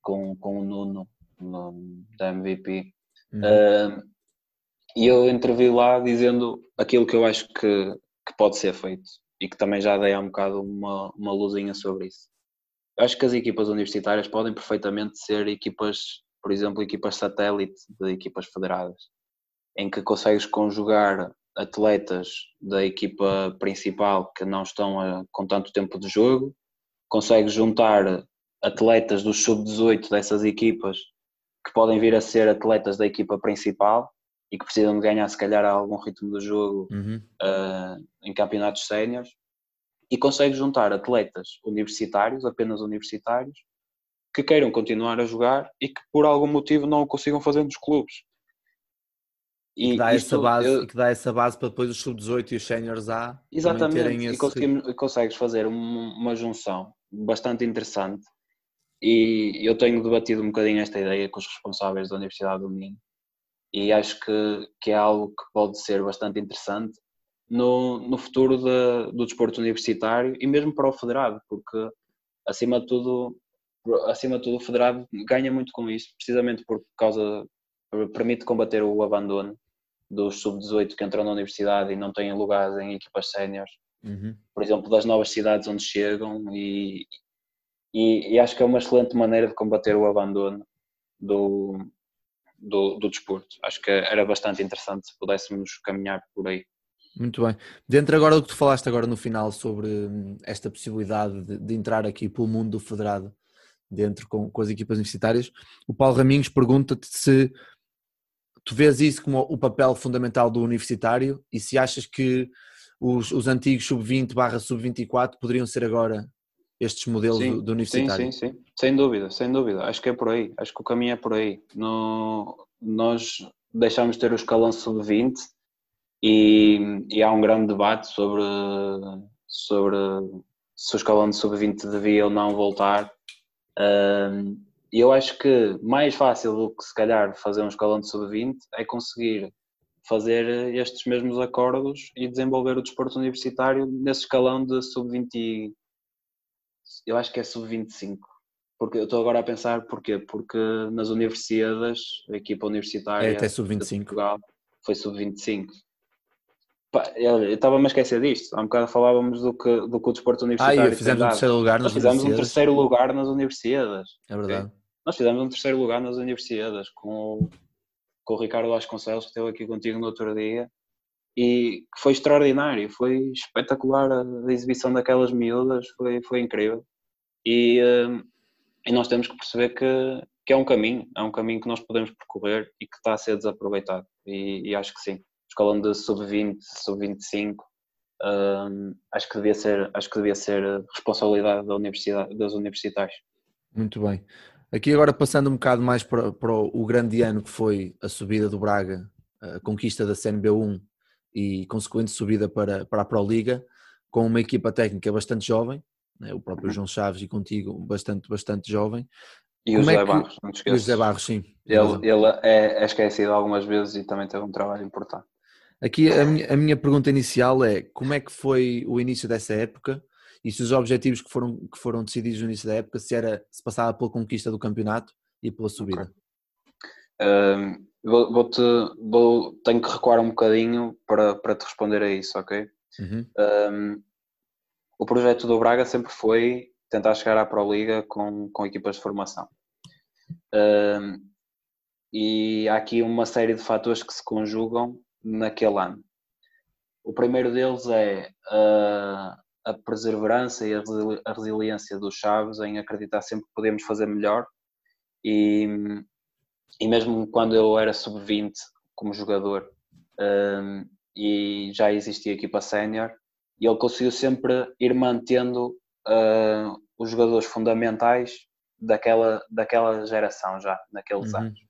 com, com o Nuno no, da MVP uhum. uh, e eu entrevi lá dizendo aquilo que eu acho que, que pode ser feito e que também já dei há um bocado uma, uma luzinha sobre isso. Eu acho que as equipas universitárias podem perfeitamente ser equipas, por exemplo, equipas satélite de equipas federadas, em que consegues conjugar atletas da equipa principal que não estão a, com tanto tempo de jogo, consegue juntar atletas dos sub-18 dessas equipas que podem vir a ser atletas da equipa principal e que precisam de ganhar se calhar algum ritmo de jogo uhum. uh, em campeonatos séniores e consegue juntar atletas universitários, apenas universitários, que queiram continuar a jogar e que por algum motivo não o consigam fazer nos clubes. E, que dá, essa base, eu... que dá essa base para depois os sub-18 e os séniores A Exatamente, terem esse... e consegues fazer uma junção bastante interessante. E eu tenho debatido um bocadinho esta ideia com os responsáveis da Universidade do Minho e acho que, que é algo que pode ser bastante interessante no, no futuro de, do desporto universitário e mesmo para o federado, porque acima de tudo acima de tudo o federado ganha muito com isso, precisamente por causa permite combater o abandono dos sub-18 que entram na universidade e não têm lugares em equipas séniores, uhum. por exemplo, das novas cidades onde chegam e, e, e, acho que é uma excelente maneira de combater o abandono do, do, do desporto. Acho que era bastante interessante se pudéssemos caminhar por aí. Muito bem. Dentro agora do que tu falaste agora no final sobre hum, esta possibilidade de, de entrar aqui pelo mundo do federado dentro com, com as equipas universitárias, o Paulo Raminhos pergunta-te se tu vês isso como o papel fundamental do universitário e se achas que os, os antigos sub-20 barra sub-24 poderiam ser agora estes modelos sim, do, do, universitário? Sim, sim, sim, sem dúvida, sem dúvida. Acho que é por aí, acho que o caminho é por aí. No, nós deixamos de ter o escalão sub-20 e, e, há um grande debate sobre, sobre se o escalão de sub-20 devia ou não voltar. Um, e eu acho que mais fácil do que se calhar fazer um escalão de sub-20 é conseguir fazer estes mesmos acordos e desenvolver o desporto universitário nesse escalão de sub-20. Eu acho que é sub-25. Porque eu estou agora a pensar porquê? Porque nas universidades, a equipa universitária é até sub-25. Portugal foi sub-25. Eu estava-me a esquecer disto. Há um bocado falávamos do que, do que o desporto universitário. Ah, fizemos um terceiro lugar nas fizemos um terceiro lugar nas universidades. É verdade. Okay? Nós fizemos um terceiro lugar nas universidades com o, com o Ricardo Vasconcelos, que esteve aqui contigo no outro dia, e que foi extraordinário, foi espetacular a, exibição daquelas miúdas, foi, foi incrível. E, hum, e nós temos que perceber que, que é um caminho, é um caminho que nós podemos percorrer e que está a ser desaproveitado. E, e acho que sim. Escalão de sub-20, sub-25, um, acho que devia ser, acho que devia ser responsabilidade da universidade, das universitários. Muito bem. Aqui agora passando um bocado mais para, para o grande ano que foi a subida do Braga, a conquista da CNB1 e consequente subida para, para a Pro Liga, com uma equipa técnica bastante jovem, né? o próprio uhum. João Chaves e contigo bastante, bastante jovem. E o José é que... Barros, não te esqueças. E o José Barros, sim. Ele, ele é, é esquecido algumas vezes e também teve um trabalho importante. Aqui a minha, a minha pergunta inicial é como é que foi o início dessa época e se os objetivos que foram, que foram decididos no início da época se era se passava pela conquista do campeonato e pela subida. Okay. Um, vou, vou, -te, vou tenho que recuar um bocadinho para, para te responder a isso, ok? Uhum. Um, o projeto do Braga sempre foi tentar chegar à Pro Liga com, com equipas de formação. Um, e há aqui uma série de fatores que se conjugam naquele ano. O primeiro deles é a, a perseverança e a resiliência dos Chaves em acreditar sempre que podemos fazer melhor e, e mesmo quando eu era sub-20 como jogador um, e já existia equipa sénior, ele conseguiu sempre ir mantendo uh, os jogadores fundamentais daquela, daquela geração já, naqueles uhum. anos.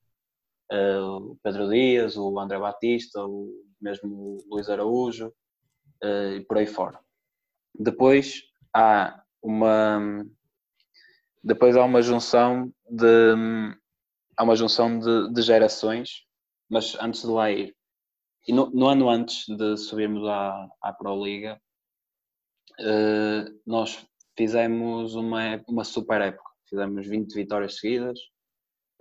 Uh, o Pedro Dias, o André Batista, o mesmo o Luís Araújo uh, e por aí fora. Depois há uma depois há uma junção de há uma junção de, de gerações, mas antes de lá ir e no, no ano antes de subirmos à, à Pro Liga uh, nós fizemos uma, uma super época. Fizemos 20 vitórias seguidas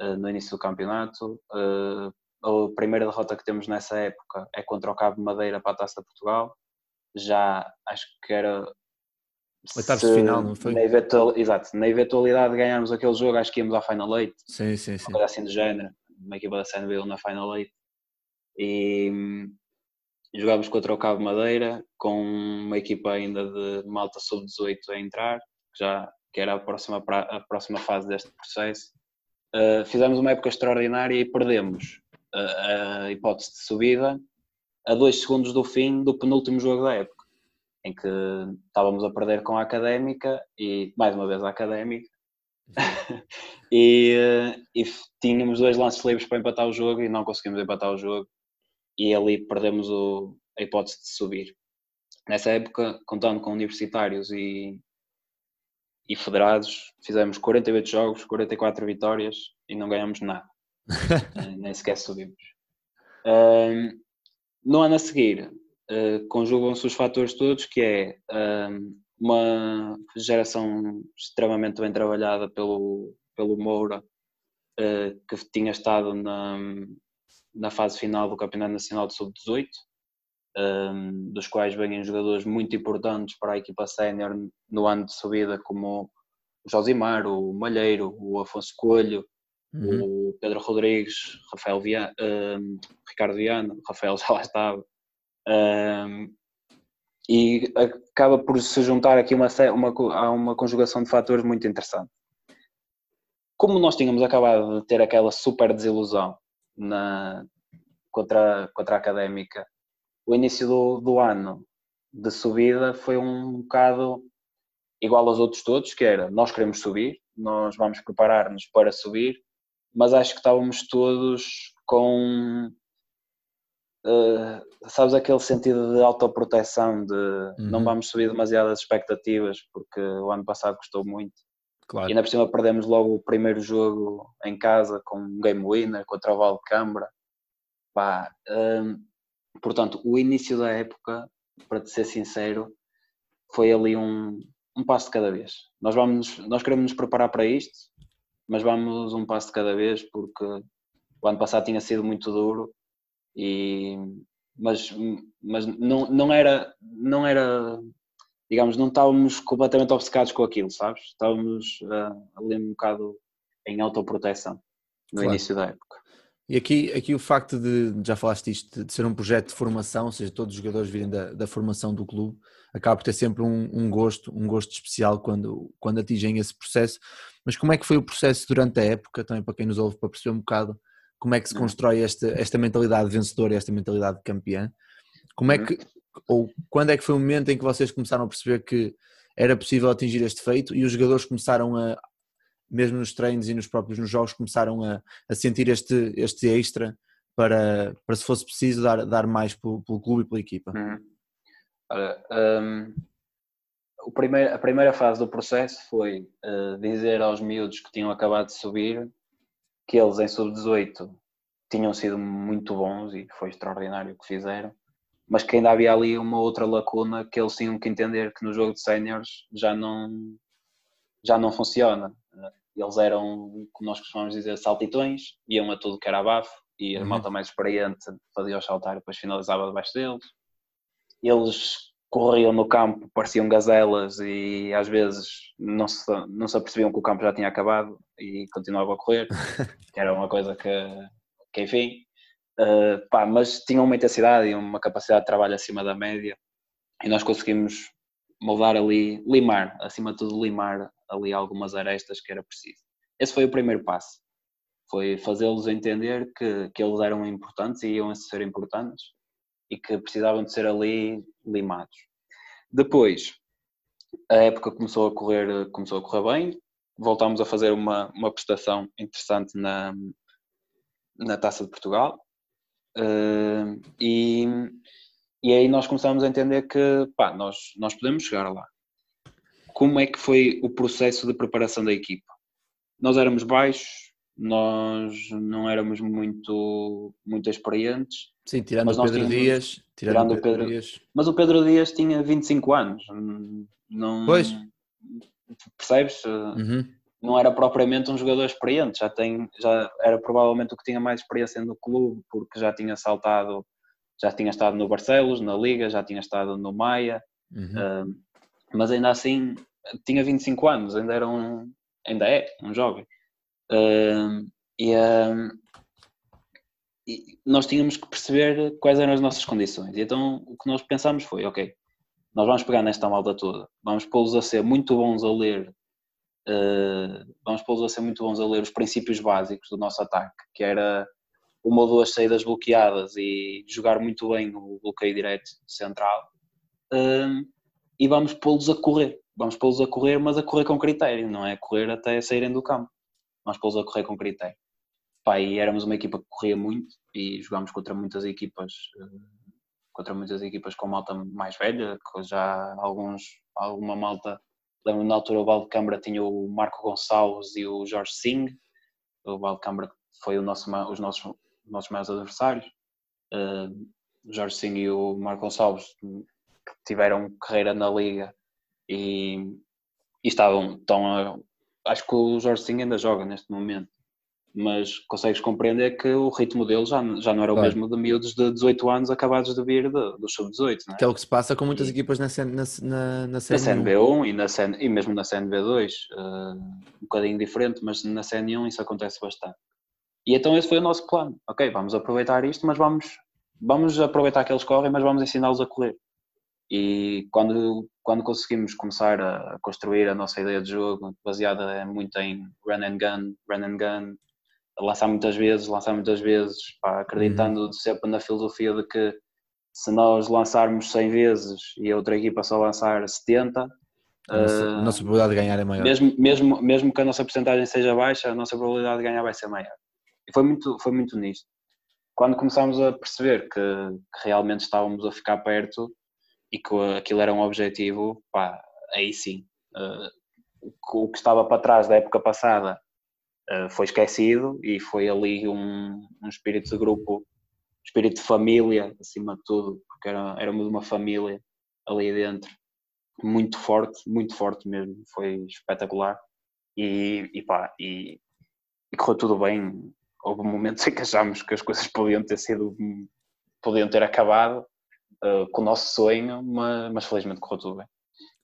uh, no início do campeonato. Uh, a primeira derrota que temos nessa época é contra o Cabo de Madeira para a Taça de Portugal. Já acho que era. Oitavos de final, não foi? Na eventual, exato, na eventualidade de ganharmos aquele jogo, acho que íamos à Final 8. Sim, sim, sim. Uma coisa assim do género. Uma equipa da CNB na Final 8. E, Jogámos contra o Cabo Madeira, com uma equipa ainda de malta sub-18 a entrar, que, já, que era a próxima, a próxima fase deste processo. Uh, fizemos uma época extraordinária e perdemos a, a hipótese de subida a dois segundos do fim do penúltimo jogo da época, em que estávamos a perder com a Académica e mais uma vez a Académica. e, uh, e tínhamos dois lances livres para empatar o jogo e não conseguimos empatar o jogo e ali perdemos o, a hipótese de subir. Nessa época, contando com universitários e, e federados, fizemos 48 jogos, 44 vitórias e não ganhamos nada. Eh, nem sequer subimos. Um, no ano a seguir, uh, conjugam-se os fatores todos, que é um, uma geração extremamente bem trabalhada pelo, pelo Moura, uh, que tinha estado na, na fase final do Campeonato Nacional de Sub-18, um, dos quais vêm jogadores muito importantes para a equipa sénior no ano de subida, como o Josimar, o Malheiro, o Afonso Coelho, uhum. o Pedro Rodrigues, Rafael Viana, um, Ricardo Viana, Rafael já lá estava. Um, e acaba por se juntar aqui uma, uma, há uma conjugação de fatores muito interessante. Como nós tínhamos acabado de ter aquela super desilusão na, contra, contra a Académica. O início do, do ano de subida foi um bocado igual aos outros todos, que era nós queremos subir, nós vamos preparar-nos para subir, mas acho que estávamos todos com uh, sabes aquele sentido de autoproteção de uhum. não vamos subir demasiadas expectativas porque o ano passado custou muito Claro. E ainda por cima perdemos logo o primeiro jogo em casa com um game winner contra o Valdecambra. Pá, hum, portanto, o início da época, para te ser sincero, foi ali um, um passo de cada vez. Nós, vamos, nós queremos nos preparar para isto, mas vamos um passo de cada vez porque o ano passado tinha sido muito duro e mas, mas não, não era não era digamos, não estávamos completamente obcecados com aquilo, sabes? Estávamos uh, ali um bocado em autoproteção no claro. início da época. E aqui, aqui o facto de, já falaste isto, de ser um projeto de formação, ou seja, todos os jogadores virem da, da formação do clube, acaba por ter sempre um, um, gosto, um gosto especial quando, quando atingem esse processo. Mas como é que foi o processo durante a época, também para quem nos ouve, para perceber um bocado como é que se uhum. constrói esta, esta mentalidade vencedora e esta mentalidade campeã? Como é uhum. que, ou quando é que foi o momento em que vocês começaram a perceber que era possível atingir este feito e os jogadores começaram a, mesmo nos treinos e nos próprios nos jogos, começaram a, a sentir este, este extra para, para se fosse preciso dar, dar mais pelo, pelo clube e pela equipa? Uhum. Ora, um, o primeiro, a primeira fase do processo foi uh, dizer aos miúdos que tinham acabado de subir que eles em sub-18 tinham sido muito bons e foi extraordinário o que fizeram, mas que ainda havia ali uma outra lacuna que eles tinham que entender que no jogo de séniores já não, já não funciona. Eles eram, como nós costumamos dizer, saltitões, iam a tudo que era abafo e a uhum. malta mais experiente fazia-os saltar e depois finalizava debaixo deles. Eles corriam no campo, pareciam gazelas e às vezes não se, não se apercebiam que o campo já tinha acabado e continuavam a correr, que era uma coisa que, que enfim, uh, pá, mas tinham uma intensidade e uma capacidade de trabalho acima da média e nós conseguimos moldar ali, limar, acima de tudo limar ali algumas arestas que era preciso. Esse foi o primeiro passo, foi fazê-los entender que, que eles eram importantes e iam ser importantes e que precisavam de ser ali limados. Depois, a época começou a correr, começou a correr bem, voltámos a fazer uma, uma prestação interessante na, na Taça de Portugal uh, e, e aí nós começámos a entender que pá, nós, nós podemos chegar lá como é que foi o processo de preparação da equipa? Nós éramos baixos, nós não éramos muito, muito experientes. Sim, tirando o Pedro tínhamos, Dias. Tirando, tirando o Pedro, Dias. Mas o Pedro Dias tinha 25 anos. Não, pois. Percebes? Uhum. Não era propriamente um jogador experiente, já, tem, já era provavelmente o que tinha mais experiência no clube, porque já tinha saltado, já tinha estado no Barcelos, na Liga, já tinha estado no Maia, uhum. uh, mas ainda assim tinha 25 anos, ainda era um, ainda é um jovem. Uh, e, uh, e, nós tínhamos que perceber quais eram as nossas condições. E então o que nós pensámos foi, ok, nós vamos pegar nesta malta toda, vamos pô-los a ser muito bons a ler, uh, vamos pô-los a ser muito bons a ler os princípios básicos do nosso ataque, que era uma ou duas saídas bloqueadas e jogar muito bem o bloqueio direto central. e vamos pô-los a correr vamos pô-los a correr, mas a correr com critério, não é correr até saírem do campo. Vamos pô-los a correr com critério. Pá, e éramos uma equipa que corria muito e jogámos contra muitas equipas, eh, contra muitas equipas com malta mais velha, que já alguns, alguma malta, lembro na altura o Valdecambra tinha o Marco Gonçalves e o Jorge Singh, o Valdecambra foi o nosso, os nossos, nossos maiores adversários, o Jorge Singh e o Marco Gonçalves tiveram carreira na Liga e, e estavam, estão a, acho que o Jorge Sim ainda joga neste momento, mas consegues compreender que o ritmo dele já, já não era claro. o mesmo de miúdos de 18 anos acabados de vir do, do sub-18. É? Que é o que se passa com muitas equipas na, na, na, na, CNB1 e, na CN, e mesmo na CNB2, uh, eh, um bocadinho diferente, mas na CN1 isso acontece bastante. E então esse foi o nosso plano. Ok, vamos aproveitar isto, mas vamos, vamos aproveitar que eles correm, mas vamos ensiná-los a correr. E quando, quando conseguimos começar a construir a nossa ideia de jogo, baseada muito em run and gun, run and gun, lançar muitas vezes, lançar muitas vezes, pá, acreditando uhum. sempre na filosofia de que se nós lançarmos 100 vezes e a outra equipa só lançar 70, a nossa, uh, a nossa probabilidade de ganhar é maior. Mesmo, mesmo, mesmo que a nossa porcentagem seja baixa, a nossa probabilidade de ganhar vai ser maior. E foi muito, foi muito nisto. Quando começámos a perceber que, que realmente estávamos a ficar perto, e que aquilo era um objetivo, pá, aí sim. Uh, o que estava para trás da época passada uh, foi esquecido e foi ali um, um espírito de grupo, espírito de família, acima de tudo, porque era, éramos uma família ali dentro, muito forte, muito forte mesmo, foi espetacular. E, e pá, e, e correu tudo bem. Houve momentos em que achámos que as coisas podiam ter sido, podiam ter acabado, uh, com o nosso sonho, mas, mas felizmente correu tudo bem.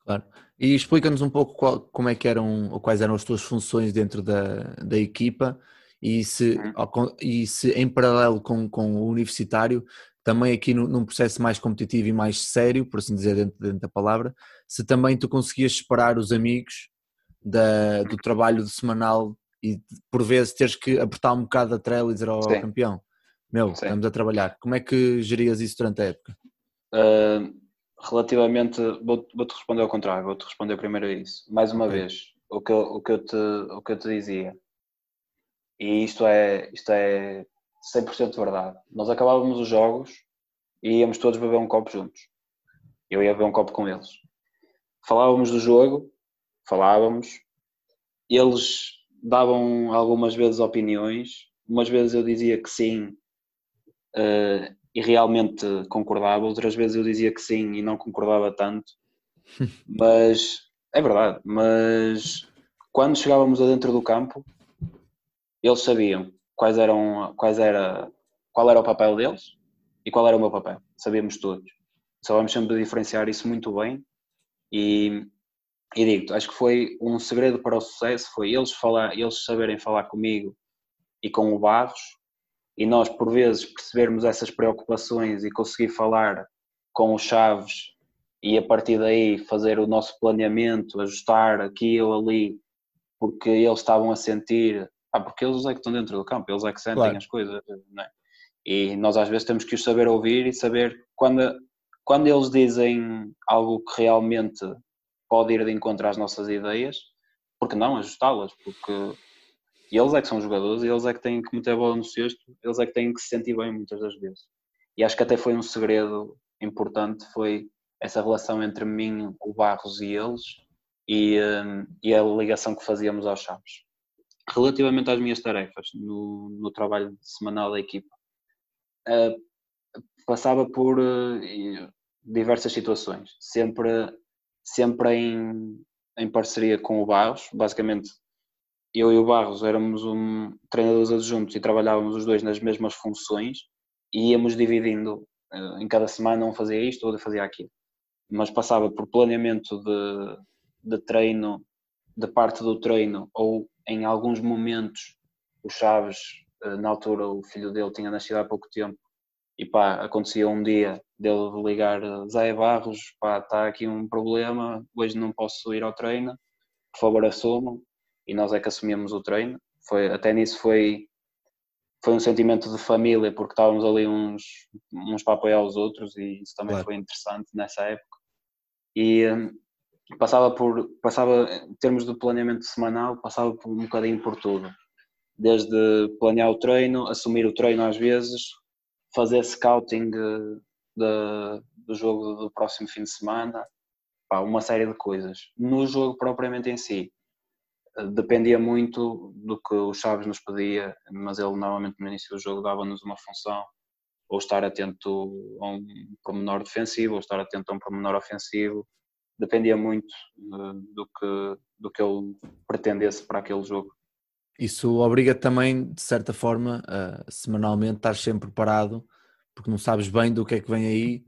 Claro. E explica-nos um pouco qual, como é que eram ou quais eram as tuas funções dentro da, da equipa e se, uhum. e se em paralelo com, com o universitário, também aqui no, num processo mais competitivo e mais sério, por assim dizer, dentro, dentro da palavra, se também tu conseguias separar os amigos da, do trabalho semanal e por vezes teres que apertar um bocado a trela e dizer ao Sim. campeão, meu, Sim. estamos a trabalhar. Como é que gerias isso durante a época? Uh, relativamente, vou-te vou responder ao contrário, vou-te responder primeiro a isso. Mais uma okay. vez, o que, eu, o, que eu te, o que eu te dizia, e isto é, isto é 100% verdade. Nós acabávamos os jogos e íamos todos beber um copo juntos. Eu ia beber um copo com eles. Falávamos do jogo, falávamos, eles davam algumas vezes opiniões, umas vezes eu dizia que sim uh, e realmente concordava, outras vezes eu dizia que sim e não concordava tanto, mas é verdade, mas quando chegávamos adentro do campo, eles sabiam quais eram, quais era, qual era o papel deles e qual era o meu papel. Sabíamos todos. Sabíamos sempre diferenciar isso muito bem e, e digo acho que foi um segredo para o sucesso, foi eles, falar, eles saberem falar comigo e com o Barros e nós por vezes percebermos essas preocupações e conseguir falar com os Chaves e a partir daí fazer o nosso planeamento, ajustar aqui ou ali, porque eles estavam a sentir ah, porque eles é que estão dentro do campo, eles é que sentem claro. as coisas, é? E nós às vezes temos que os saber ouvir e saber quando, quando eles dizem algo que realmente pode ir de encontro às nossas ideias, porque não ajustá-las, porque eles é que são jogadores e eles é que têm que meter a bola no cesto, eles é que têm que se sentir bem muitas das vezes. E acho que até foi um segredo importante, foi essa relação entre mim, o Barros e eles, e, hum, e a ligação que fazíamos aos Chaves relativamente às minhas tarefas no, no trabalho semanal da equipa, uh, passava por uh, diversas situações, sempre, sempre em, em parceria com o Barros, basicamente eu e o Barros éramos um, treinadores adjuntos e trabalhávamos os dois nas mesmas funções e íamos dividindo, uh, em cada semana um fazia isto, outro fazia aquilo, mas passava por planeamento de, de treino, de parte do treino ou em alguns momentos o Chaves, eh, na altura o filho dele tinha nascido há pouco tempo e pá, acontecia um dia dele ligar Zé Barros, pá, está aqui um problema, hoje não posso ir ao treino, por favor assumam e nós é que assumimos o treino. Foi, até nisso foi, foi um sentimento de família porque estávamos ali uns, uns para apoiar os outros e isso também claro. foi interessante nessa época. E, hum, passava por, passava, em termos de planeamento semanal, passava por um bocadinho por tudo. Desde planear o treino, assumir o treino às vezes, fazer scouting de, de, do jogo do próximo fim de semana, pá, uma série de coisas. No jogo propriamente em si, dependia muito do que o Chaves nos pedia, mas ele normalmente no início do jogo dava-nos uma função, ou estar atento a um pormenor defensivo, ou estar atento a um pormenor ofensivo, dependia muito uh, do, que, do que ele pretendesse para aquele jogo. Isso obriga também, de certa forma, a semanalmente estar sempre preparado, porque não sabes bem do que é que vem aí.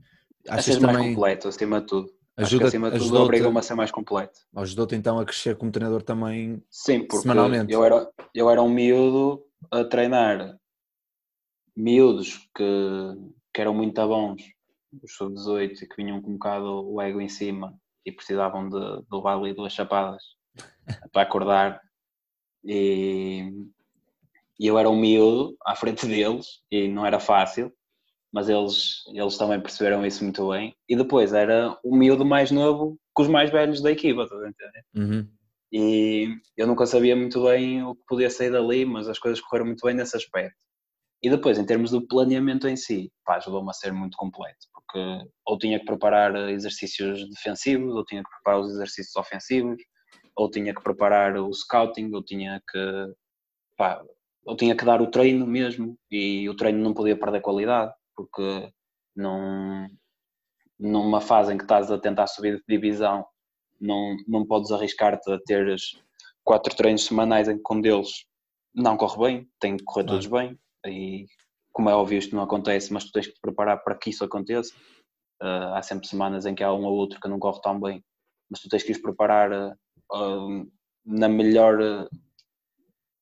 Achas a ser também... mais completo, acima de tudo. Ajuda, acima de tudo obriga-me a ser mais completo. Ajudou-te então a crescer como treinador também Sim, porque semanalmente. Eu era, eu era um miúdo a treinar miúdos que, que eram muito bons, os sub-18 e que vinham com um bocado o ego em cima e precisavam de, de levar ali duas chapadas para acordar. E, e eu era um miúdo à frente deles e não era fácil, mas eles, eles também perceberam isso muito bem. E depois era o miúdo mais novo que os mais velhos da equipa, estás a entender? Uhum. E eu nunca sabia muito bem o que podia sair dali, mas as coisas correram muito bem nesse aspecto. E depois, em termos do planeamento em si, ajudou-me a ser muito completo, porque ou tinha que preparar exercícios defensivos, ou tinha que preparar os exercícios ofensivos, ou tinha que preparar o scouting, ou tinha que, pá, ou tinha que dar o treino mesmo, e o treino não podia perder qualidade, porque não, numa fase em que estás a tentar subir de divisão, não, não podes arriscar-te a teres quatro treinos semanais em que um deles não corre bem, tem que correr todos bem, e como é óbvio isto não acontece, mas tu tens que te preparar para que isso aconteça. Uh, há sempre semanas em que há um ou outro que não corre tão bem, mas tu tens que os preparar uh, na melhor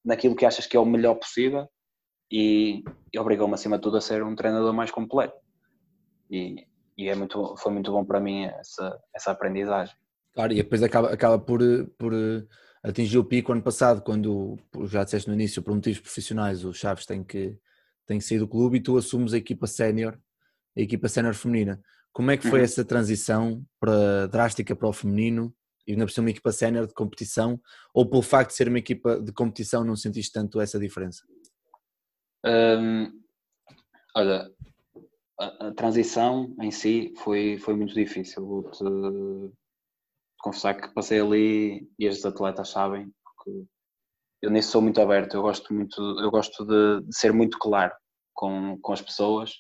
naquilo que achas que é o melhor possível e, e obrigou-me acima de tudo a ser um treinador mais completo. E, e é muito, foi muito bom para mim essa, essa aprendizagem. Claro, e depois acaba, acaba por, por atingir o pico ano passado, quando, já disseste no início, por motivos profissionais, o Chaves tem que, tem que sair do clube e tu assumes a equipa sénior, a equipa sénior feminina. Como é que foi uhum. essa transição para, drástica para o feminino e ainda por ser uma equipa sénior de competição ou pelo facto de ser uma equipa de competição não sentiste tanto essa diferença? Hum, olha, a, a, transição em si foi, foi muito difícil. Vou-te confessar que passei ali e estes atletas sabem, porque eu nisso sou muito aberto, eu gosto muito, eu gosto de, de ser muito claro com, com as pessoas,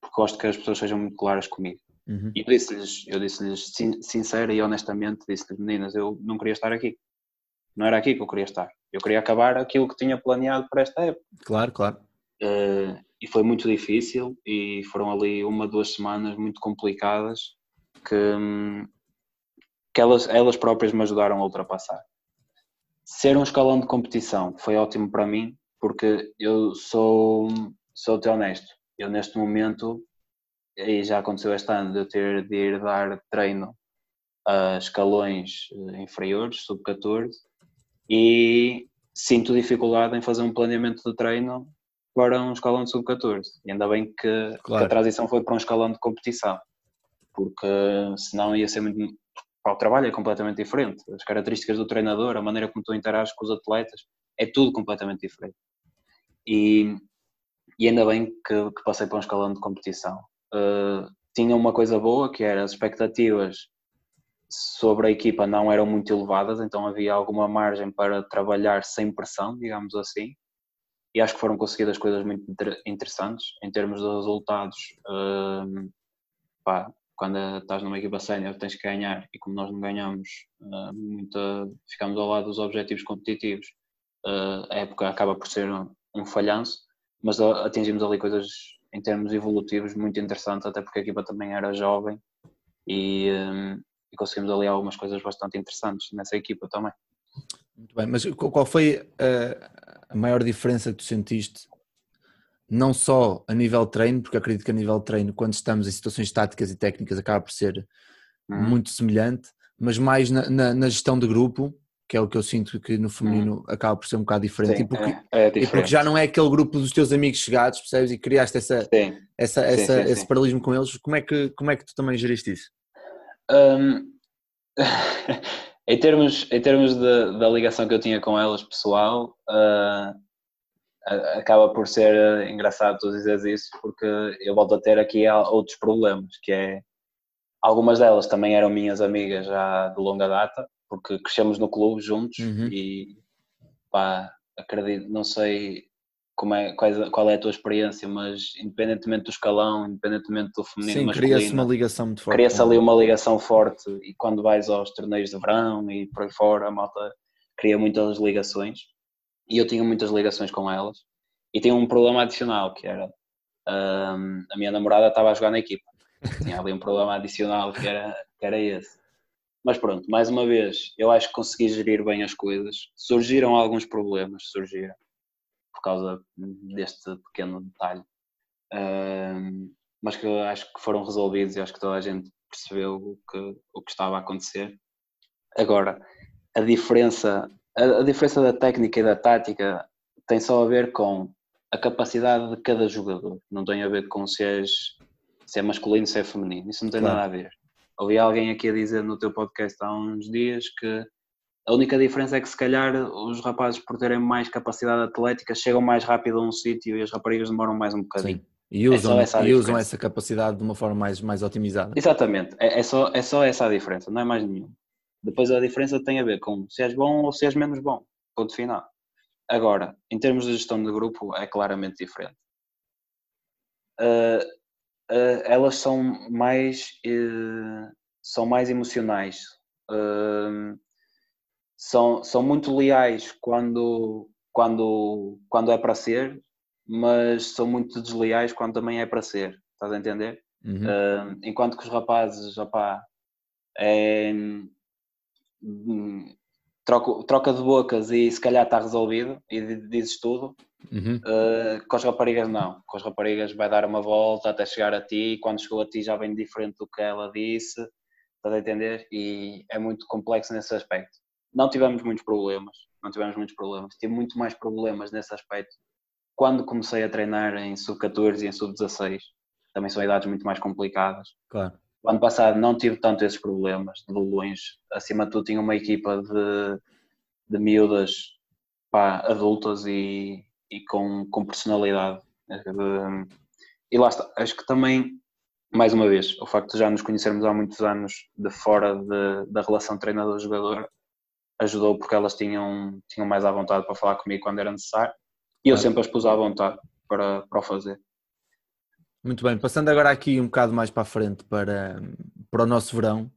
porque gosto que as pessoas sejam muito claras comigo. Uhum. E eu disse-lhes, eu disse-lhes sincera e honestamente, disse-lhes, meninas, eu não queria estar aqui. Não era aqui que eu queria estar. Eu queria acabar aquilo que tinha planeado para esta época. Claro, claro. Uh, e foi muito difícil e foram ali uma, duas semanas muito complicadas que, que elas, elas próprias me ajudaram a ultrapassar. Ser um escalão de competição foi ótimo para mim porque eu sou, sou te honesto. Eu neste momento, e já aconteceu este ano, de eu ter de ir dar treino a escalões eh, inferiores, sub-14, e sinto dificuldade em fazer um planeamento de treino para um escalão de sub-14. E ainda bem que, claro. que, a transição foi para um escalão de competição, porque senão ia ser muito. o trabalho é completamente diferente. As características do treinador, a maneira como tu interages com os atletas, é tudo completamente diferente. E, e ainda bem que, que passei para um escalão de competição. Uh, tinha uma coisa boa que era as expectativas sobre a equipa não eram muito elevadas, então havia alguma margem para trabalhar sem pressão, digamos assim e acho que foram conseguidas coisas muito interessantes em termos de resultados. Uh, pá, quando estás numa equipa sénior tens que ganhar e como nós não ganhamos, uh, muita, ficamos ao lado dos objetivos competitivos. Uh, a época acaba por ser um, um falhanço, mas atingimos ali coisas em termos evolutivos muito interessantes, até porque a equipa também era jovem e, e conseguimos ali algumas coisas bastante interessantes nessa equipa também. Muito bem, mas qual foi a, a maior diferença que tu sentiste, não só a nível de treino, porque acredito que a nível de treino, quando estamos em situações táticas e técnicas, acaba por ser hum. muito semelhante, mas mais na, na, na, gestão de grupo, que é o que eu sinto que no feminino hum. acaba por ser um bocado diferente, sim, e, porque, é, é diferente. e, porque, já não é aquele grupo dos teus amigos chegados, percebes? E criaste essa, sim. essa, sim, essa esse paralelismo com eles, como é, que, como é que tu também geriste isso? Um... Em termos, em termos de, da ligação que eu tinha com elas pessoal, uh, acaba por ser eh, engraçado tu dizeres isso, porque eu volto a ter aqui outros problemas, que é algumas delas também eram minhas amigas já de longa data, porque crescemos no clube juntos uhum. e pá, acredito, não sei como é, qual, qual é a tua experiência, mas independentemente do escalão, independentemente do feminino Sim, cria-se uma ligação muito forte. Cria-se ali uma ligação forte e quando vais aos torneios de verão e por aí fora, a malta cria muitas ligações e eu tinha muitas ligações com elas e tinha um problema adicional que era um, a minha namorada estava a jogar na equipa. Tinha ali um problema adicional que era, que era esse. Mas pronto, mais uma vez, eu acho que consegui gerir bem as coisas. Surgiram alguns problemas, surgiram por causa deste pequeno detalhe. Uh, mas que acho que foram resolvidos e acho que toda a gente percebeu o que, o que estava a acontecer. Agora, a diferença, a, a diferença da técnica e da tática tem só a ver com a capacidade de cada jogador, não tem a ver com se, és, se é masculino, se é feminino, isso não tem claro. nada a ver. Ouvi alguém aqui a dizer no teu podcast há uns dias que a única diferença é que se calhar os rapazes por terem mais capacidade atlética chegam mais rápido a um sítio e as raparigas demoram mais um bocadinho. Sim. E usam, é essa e usam essa capacidade de uma forma mais, mais otimizada. Exatamente, é, é, só, é só essa a diferença, não é mais nenhuma. Depois a diferença tem a ver com se és bom ou se és menos bom, ponto final. Agora, em termos de gestão de grupo, é claramente diferente. Uh, uh, elas são mais, uh, são mais emocionais são, são muito leais quando, quando, quando é para ser, mas são muito desleais quando também é para ser. Estás a entender? Uhum. Uh, enquanto que os rapazes, opá, é, troca, troca de bocas e se calhar está resolvido e dizes tudo. Uhum. Uh, com as raparigas não, com as raparigas vai dar uma volta até chegar a ti e quando chegou a ti já vem diferente do que ela disse, estás a entender? E é muito complexo nesse aspecto. Não tivemos muitos problemas, não tivemos muitos problemas, tive muito mais problemas nesse aspecto quando comecei a treinar em sub-14 e em sub-16. Também são idades muito mais complicadas. Claro. O ano passado não tive tanto esses problemas de longe. Acima de tudo, tinha uma equipa de, de miúdas pá, adultas e, e com, com personalidade. E lá está. Acho que também, mais uma vez, o facto de já nos conhecermos há muitos anos de fora de, da relação treinador-jogador ajudou porque elas tinham, tinham mais à vontade para falar comigo quando era necessário e eu sempre as pus à vontade para, para o fazer. Muito bem, passando agora aqui um bocado mais para a frente para, para o nosso verão,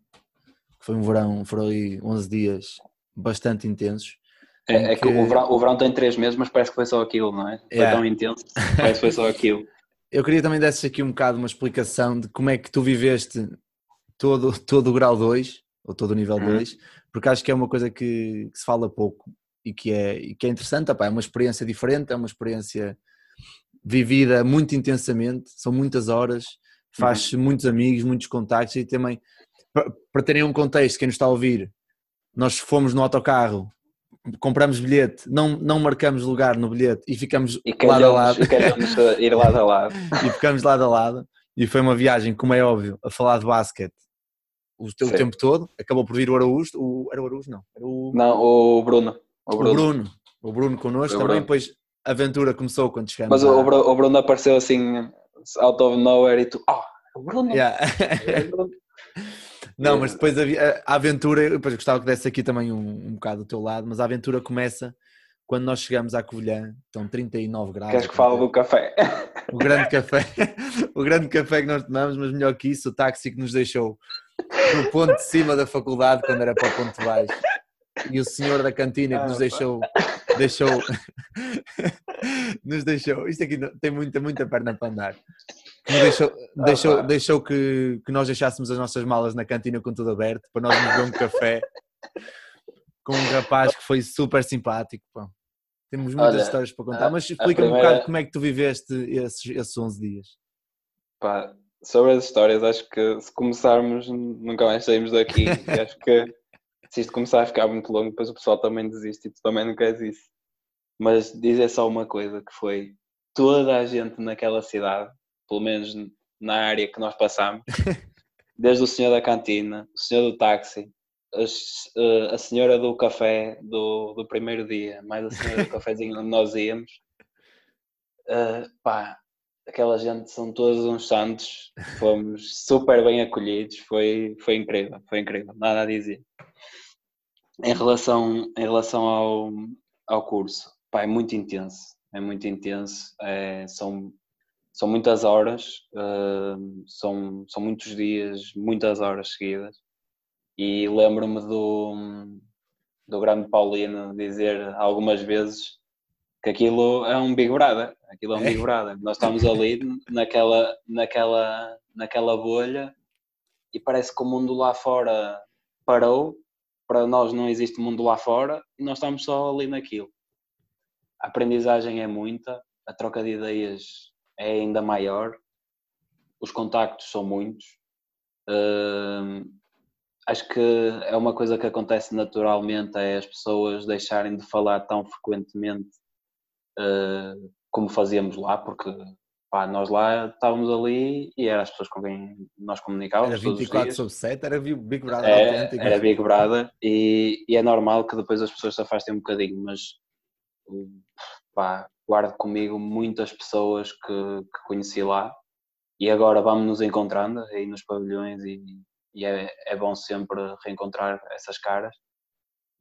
que foi um verão, foram aí 11 dias bastante intensos. É, é que, que o, verão, o, verão, tem 3 meses, mas parece que foi só aquilo, não é? Foi yeah. tão intenso, parece que foi só aquilo. Eu queria também desses aqui um bocado uma explicação de como é que tu viveste todo, todo o grau 2, ou todo o nível uhum. 2, porque acho que é uma coisa que, que se fala pouco e que é, e que é interessante, opa, é uma experiência diferente, é uma experiência vivida muito intensamente, são muitas horas, faz uhum. muitos amigos, muitos contactos e também, para terem um contexto, quem nos está a ouvir, nós fomos no autocarro, compramos bilhete, não, não marcamos lugar no bilhete e ficamos e lado a lado. E ir lado a lado. e ficamos lado a lado. E foi uma viagem, como é óbvio, a falar de basquete o, o tempo todo. Acabou por vir o Araújo, o, era o Araújo, não? Era o... Não, o Bruno. O Bruno. O Bruno, o Bruno connosco também, Bruno. depois a aventura começou quando chegamos. Mas a... o, Bruno apareceu assim, out of nowhere, e tu, oh, o Bruno! Yeah. Não, mas depois a, a aventura, depois gostava que desse aqui também um, um bocado do teu lado, mas a aventura começa quando nós chegamos à Covilhã, estão 39 graus. Queres que fale do café? O grande café, o grande café que nós tomamos, mas melhor que isso, o táxi que nos deixou no ponto de cima da faculdade quando era para o ponto de baixo. E o senhor da cantina que nos ah, deixou, deixou, nos deixou, isto aqui tem muita, muita perna para andar, nos deixou, ah, deixou, deixou que, que nós deixássemos as nossas malas na cantina com tudo aberto para nós nos beber um café com um rapaz que foi super simpático. Temos muitas Olha, histórias para contar, mas explica-me primeira... um bocado como é que tu viveste esses, esses 11 dias. Pá, sobre as histórias, acho que se começarmos, nunca mais saímos daqui. acho que se isto começar a ficar muito longo, depois o pessoal também desiste e tu também não queres isso. Mas dizer só uma coisa que foi toda a gente naquela cidade, pelo menos na área que nós passamos, desde o senhor da cantina, o senhor do táxi, a, eh, a senhora do café do, do primeiro dia, mais a senhora do cafezinho onde nós íamos, uh, pá, aquela gente são todos uns santos, fomos super bem acolhidos, foi, foi incrível, foi incrível, nada a dizer. Em relação, em relação ao, ao curso, pá, é muito intenso, é muito intenso, é, são, são muitas horas, uh, são, são muitos dias, muitas horas seguidas, e lembro-me do, do grande Paulino dizer algumas vezes que aquilo é um Big Brother, aquilo é um Big é. Brother. Nós estamos ali naquela, naquela, naquela bolha e parece que o mundo lá fora parou para nós não existe mundo lá fora e nós estamos só ali naquilo. A aprendizagem é muita, a troca de ideias é ainda maior, os contactos são muitos. Uh, acho que é uma coisa que acontece naturalmente, é as pessoas deixarem de falar tão frequentemente uh, como fazíamos lá, porque Pá, nós lá estávamos ali e eram as pessoas com quem nós comunicávamos. Era 24 sobre 7, era Big Brother é, autêntico. Era Big Brother e, e, é normal que depois as pessoas se afastem um bocadinho, mas pá, guardo comigo muitas pessoas que, que conheci lá e agora vamos nos encontrando aí nos pavilhões e, e é, é bom sempre reencontrar essas caras.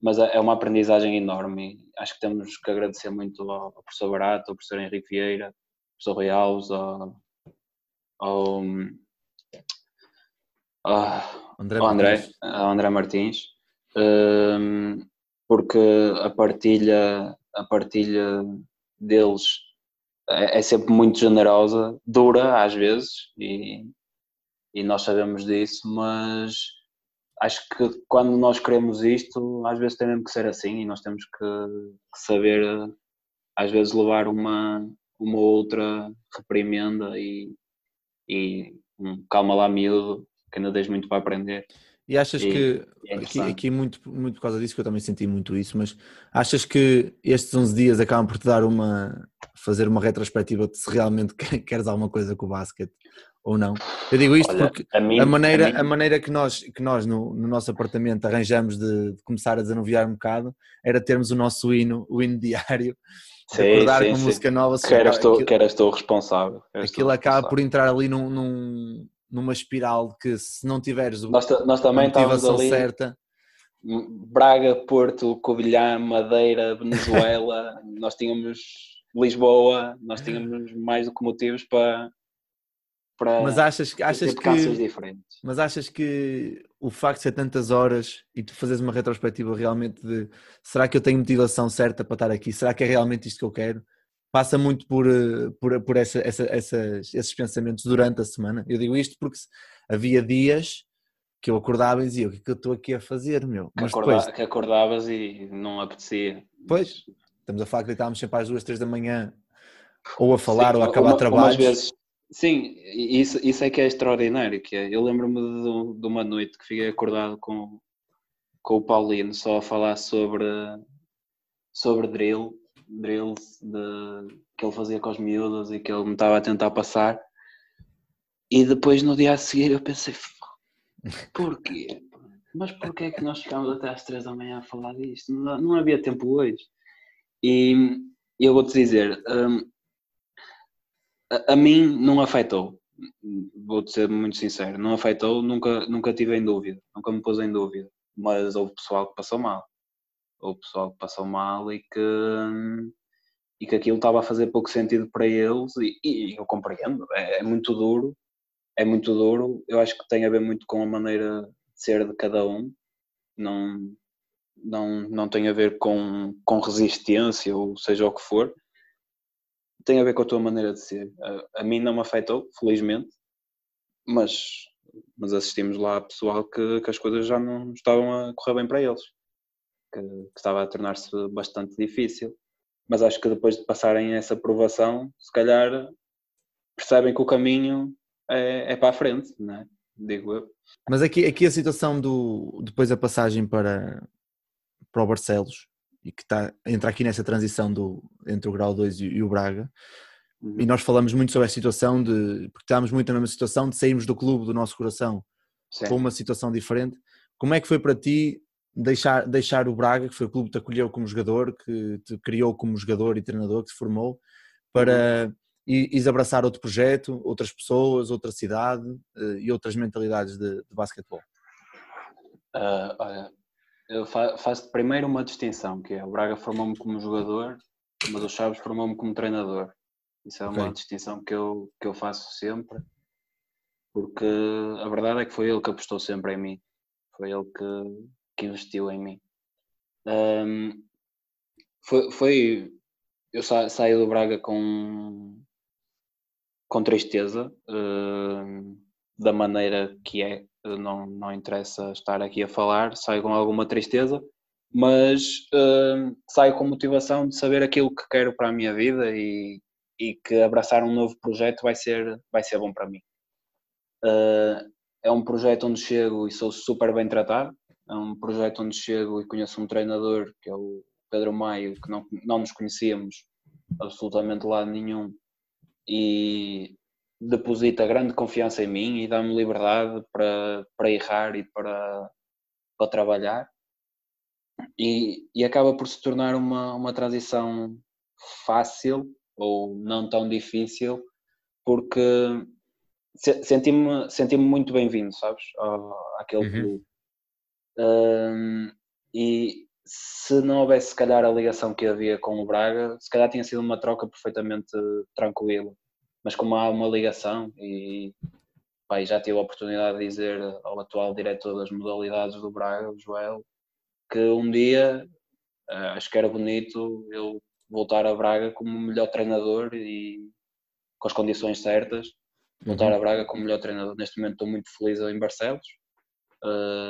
Mas é, é uma aprendizagem enorme acho que temos que agradecer muito ao professor Barato, ao professor Henrique Vieira, surreals ao, ao, André, ao André, Martins. Ao André Martins um, porque a partilha, a partilha deles é, é, sempre muito generosa, dura às vezes, e, e nós sabemos disso, mas acho que quando nós queremos isto, às vezes tem mesmo que ser assim e nós temos que, que saber, às vezes, levar uma, uma outra reprimenda e, e um, calma lá, miúdo, que ainda tens muito para aprender. E achas e, que, é aqui, aqui, muito, muito por causa disso, que eu também senti muito isso, mas achas que estes 11 dias acabam por te dar uma, fazer uma retrospectiva de se realmente queres alguma coisa com o basquete ou não? Eu digo isto Olha, porque a, mim, a maneira, a, mim... a, maneira que nós, que nós no, no nosso apartamento arranjamos de, de, começar a desanuviar um bocado era termos o nosso hino, o hino diário, sim, acordar sim, com sim. música nova. Que eras, tu, aquilo, que eras tu responsável. Eras aquilo acaba por entrar ali num, num numa espiral que se não tiveres nós, nós também a motivação ali, certa... Braga, Porto, Covilhã, Madeira, Venezuela, nós tínhamos Lisboa, nós tínhamos mais do que motivos para, para mas achas, achas que diferentes. Mas achas que o facto de ser tantas horas e tu fazes uma retrospectiva realmente de será que eu tenho motivação certa para estar aqui? Será que é realmente isto que eu quero? passa muito por, eh, por, por essa, essa, essas, esses pensamentos durante a semana. Eu digo isto porque havia dias que eu acordava e dizia o que é que eu estou aqui a fazer, meu? Mas que, depois... que acordavas e não apetecia. Pois, estamos a falar que estávamos sempre às duas, três da manhã ou a falar sim, ou a acabar trabalho. vezes, sim, isso, isso é que é extraordinário. Que é, eu lembro-me de, de, uma noite que fiquei acordado com, com o Paulino só a falar sobre, sobre drill drills de, que ele fazia com os miúdos e que ele me estava a tentar passar. E depois no dia a seguir eu pensei, porquê? Mas porquê é que nós ficámos até às três da manhã a falar disto? Não, não havia tempo hoje. E eu vou-te dizer, um, a, a, mim não afetou. Vou-te ser muito sincero, não afetou, nunca, nunca tive em dúvida, nunca me pôs em dúvida. Mas houve pessoal que passou mal ou pessoal que passou mal e que, e que aquilo estava a fazer pouco sentido para eles e, e eu compreendo, é, é, muito duro, é muito duro, eu acho que tem a ver muito com a maneira de ser de cada um, não, não, não tem a ver com, com resistência ou seja o que for, tem a ver com a tua maneira de ser. A, a mim não me afetou, felizmente, mas, mas assistimos lá a pessoal que, que as coisas já não estavam a correr bem para eles que, que estava a tornar-se bastante difícil. Mas acho que depois de passarem essa provação, se calhar percebem que o caminho é, é para a frente, não é? digo eu. Mas aqui, aqui a situação do depois da passagem para, para o Barcelos e que está entra aqui nessa transição do, entre o grau 2 e, e o Braga. Uhum. E nós falamos muito sobre a situação de porque estávamos muito na mesma situação de sairmos do clube do nosso coração com uma situação diferente. Como é que foi para ti deixar, deixar o Braga, que foi o clube que te acolheu como jogador, que te criou como jogador e treinador, que se formou, para uhum. ires abraçar outro projeto, outras pessoas, outra cidade uh, e outras mentalidades de, de basquetebol? Uh, olha, eu faço primeiro uma distinção, que é o Braga formou-me como jogador, mas o Chaves formou-me como treinador. Isso é uma okay. distinção que eu, que eu faço sempre, porque a verdade é que foi ele que apostou sempre em mim. Foi ele que, que investiu em mim. Um, foi, foi, eu sa, saio do Braga com, com tristeza uh, da maneira que é, não, não interessa estar aqui a falar, saio com alguma tristeza, mas uh, saio com motivação de saber aquilo que quero para a minha vida e, e que abraçar um novo projeto vai ser, vai ser bom para mim. Uh, é um projeto onde chego e sou super bem tratado, é um projeto onde chego e conheço um treinador, que é o Pedro Maio, que não, não nos conhecíamos absolutamente lado nenhum, e deposita grande confiança em mim e dá-me liberdade para, para errar e para, para trabalhar. E, e acaba por se tornar uma, uma transição fácil ou não tão difícil, porque senti-me senti, muito bem-vindo, sabes, àquele uhum. clube. Um, e se não houvesse, se calhar, a ligação que havia com o Braga, se calhar tinha sido uma troca perfeitamente tranquila. Mas como há uma ligação, e pai, já tive a oportunidade de dizer ao atual diretor das modalidades do Braga, o Joel, que um dia uh, acho que era bonito eu voltar a Braga como melhor treinador e com as condições certas, voltar uhum. a Braga como melhor treinador. Neste momento estou muito feliz em Barcelos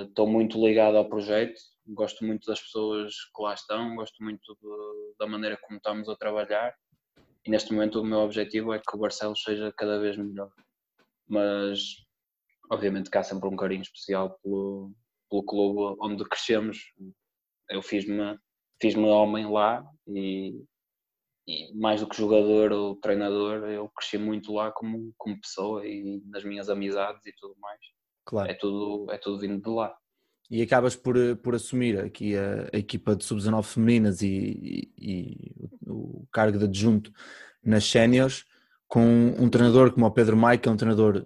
Estou uh, muito ligado ao projeto, gosto muito das pessoas que lá estão, gosto muito de, da maneira como estamos a trabalhar e neste momento o meu objetivo é que o Barcelos seja cada vez melhor. Mas obviamente que há sempre um carinho especial pelo, pelo clube onde crescemos. Eu fiz-me fiz homem lá e, e, mais do que jogador ou treinador, eu cresci muito lá como, como pessoa e nas minhas amizades e tudo mais. Claro. É tudo, é tudo vindo de lá. E acabas por, por assumir aqui a, a equipa de sub-19 femininas e, e, e, o cargo de adjunto nas séniores com um treinador como o Pedro Maia, que é um treinador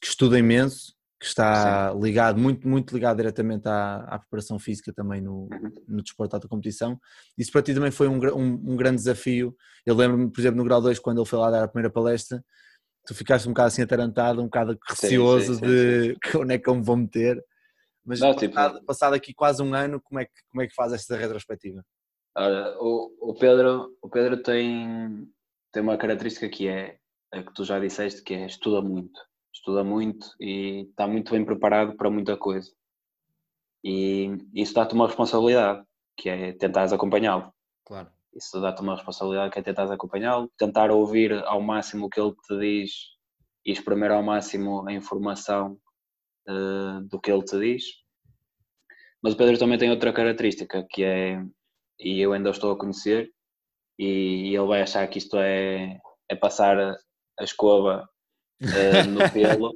que estuda imenso, que está Sim. ligado, muito, muito ligado diretamente à, à preparação física também no, no desporto da competição. Isso para ti também foi um, um, um grande desafio. Eu lembro-me, por exemplo, no grau 2, quando ele foi lá dar a primeira palestra, tu ficaste um bocado assim atarantado, um bocado receoso sim, sim, de onde é que eu me vou meter. Mas Não, tipo passado, tipo... passado, aqui quase um ano, como é que, como é que faz esta retrospectiva? Olha, o, o, Pedro, o Pedro tem, tem uma característica que é a que tu já disseste, que é estuda muito estuda muito e está muito bem preparado para muita coisa. E isso dá-te uma responsabilidade, que é tentares acompanhá-lo. Claro. Isso dá-te uma responsabilidade que é tentares acompanhá-lo, tentar ouvir ao máximo o que ele te diz e exprimir ao máximo a informação uh, do que ele te diz. Mas o Pedro também tem outra característica que é, e eu ainda estou a conhecer, e ele vai achar que isto é, é passar a escova uh, no pelo.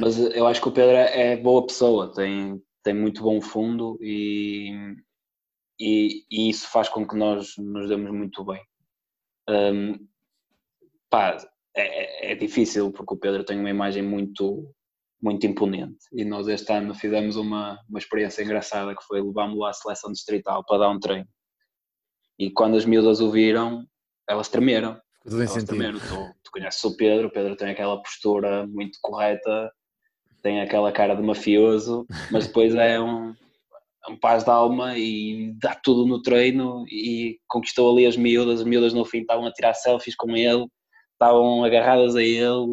Mas eu acho que o Pedro é, é boa pessoa, tem, tem muito bom fundo e, e, e isso faz com que nós nos demos muito bem. Um, pá, é, é, difícil porque o Pedro tem uma imagem muito, muito imponente. E nós este ano fizemos uma, uma experiência engraçada que foi levámos lá à seleção distrital para dar um treino. E quando as miúdas o viram elas tremeram. Tudo em sentido. Também, tu, tu conheces o Pedro, o Pedro tem aquela postura muito correta, tem aquela cara de mafioso, mas depois é um, é um paz de alma e dá tudo no treino e conquistou ali as miúdas, as miúdas no fim estavam a tirar selfies com ele, estavam agarradas a ele,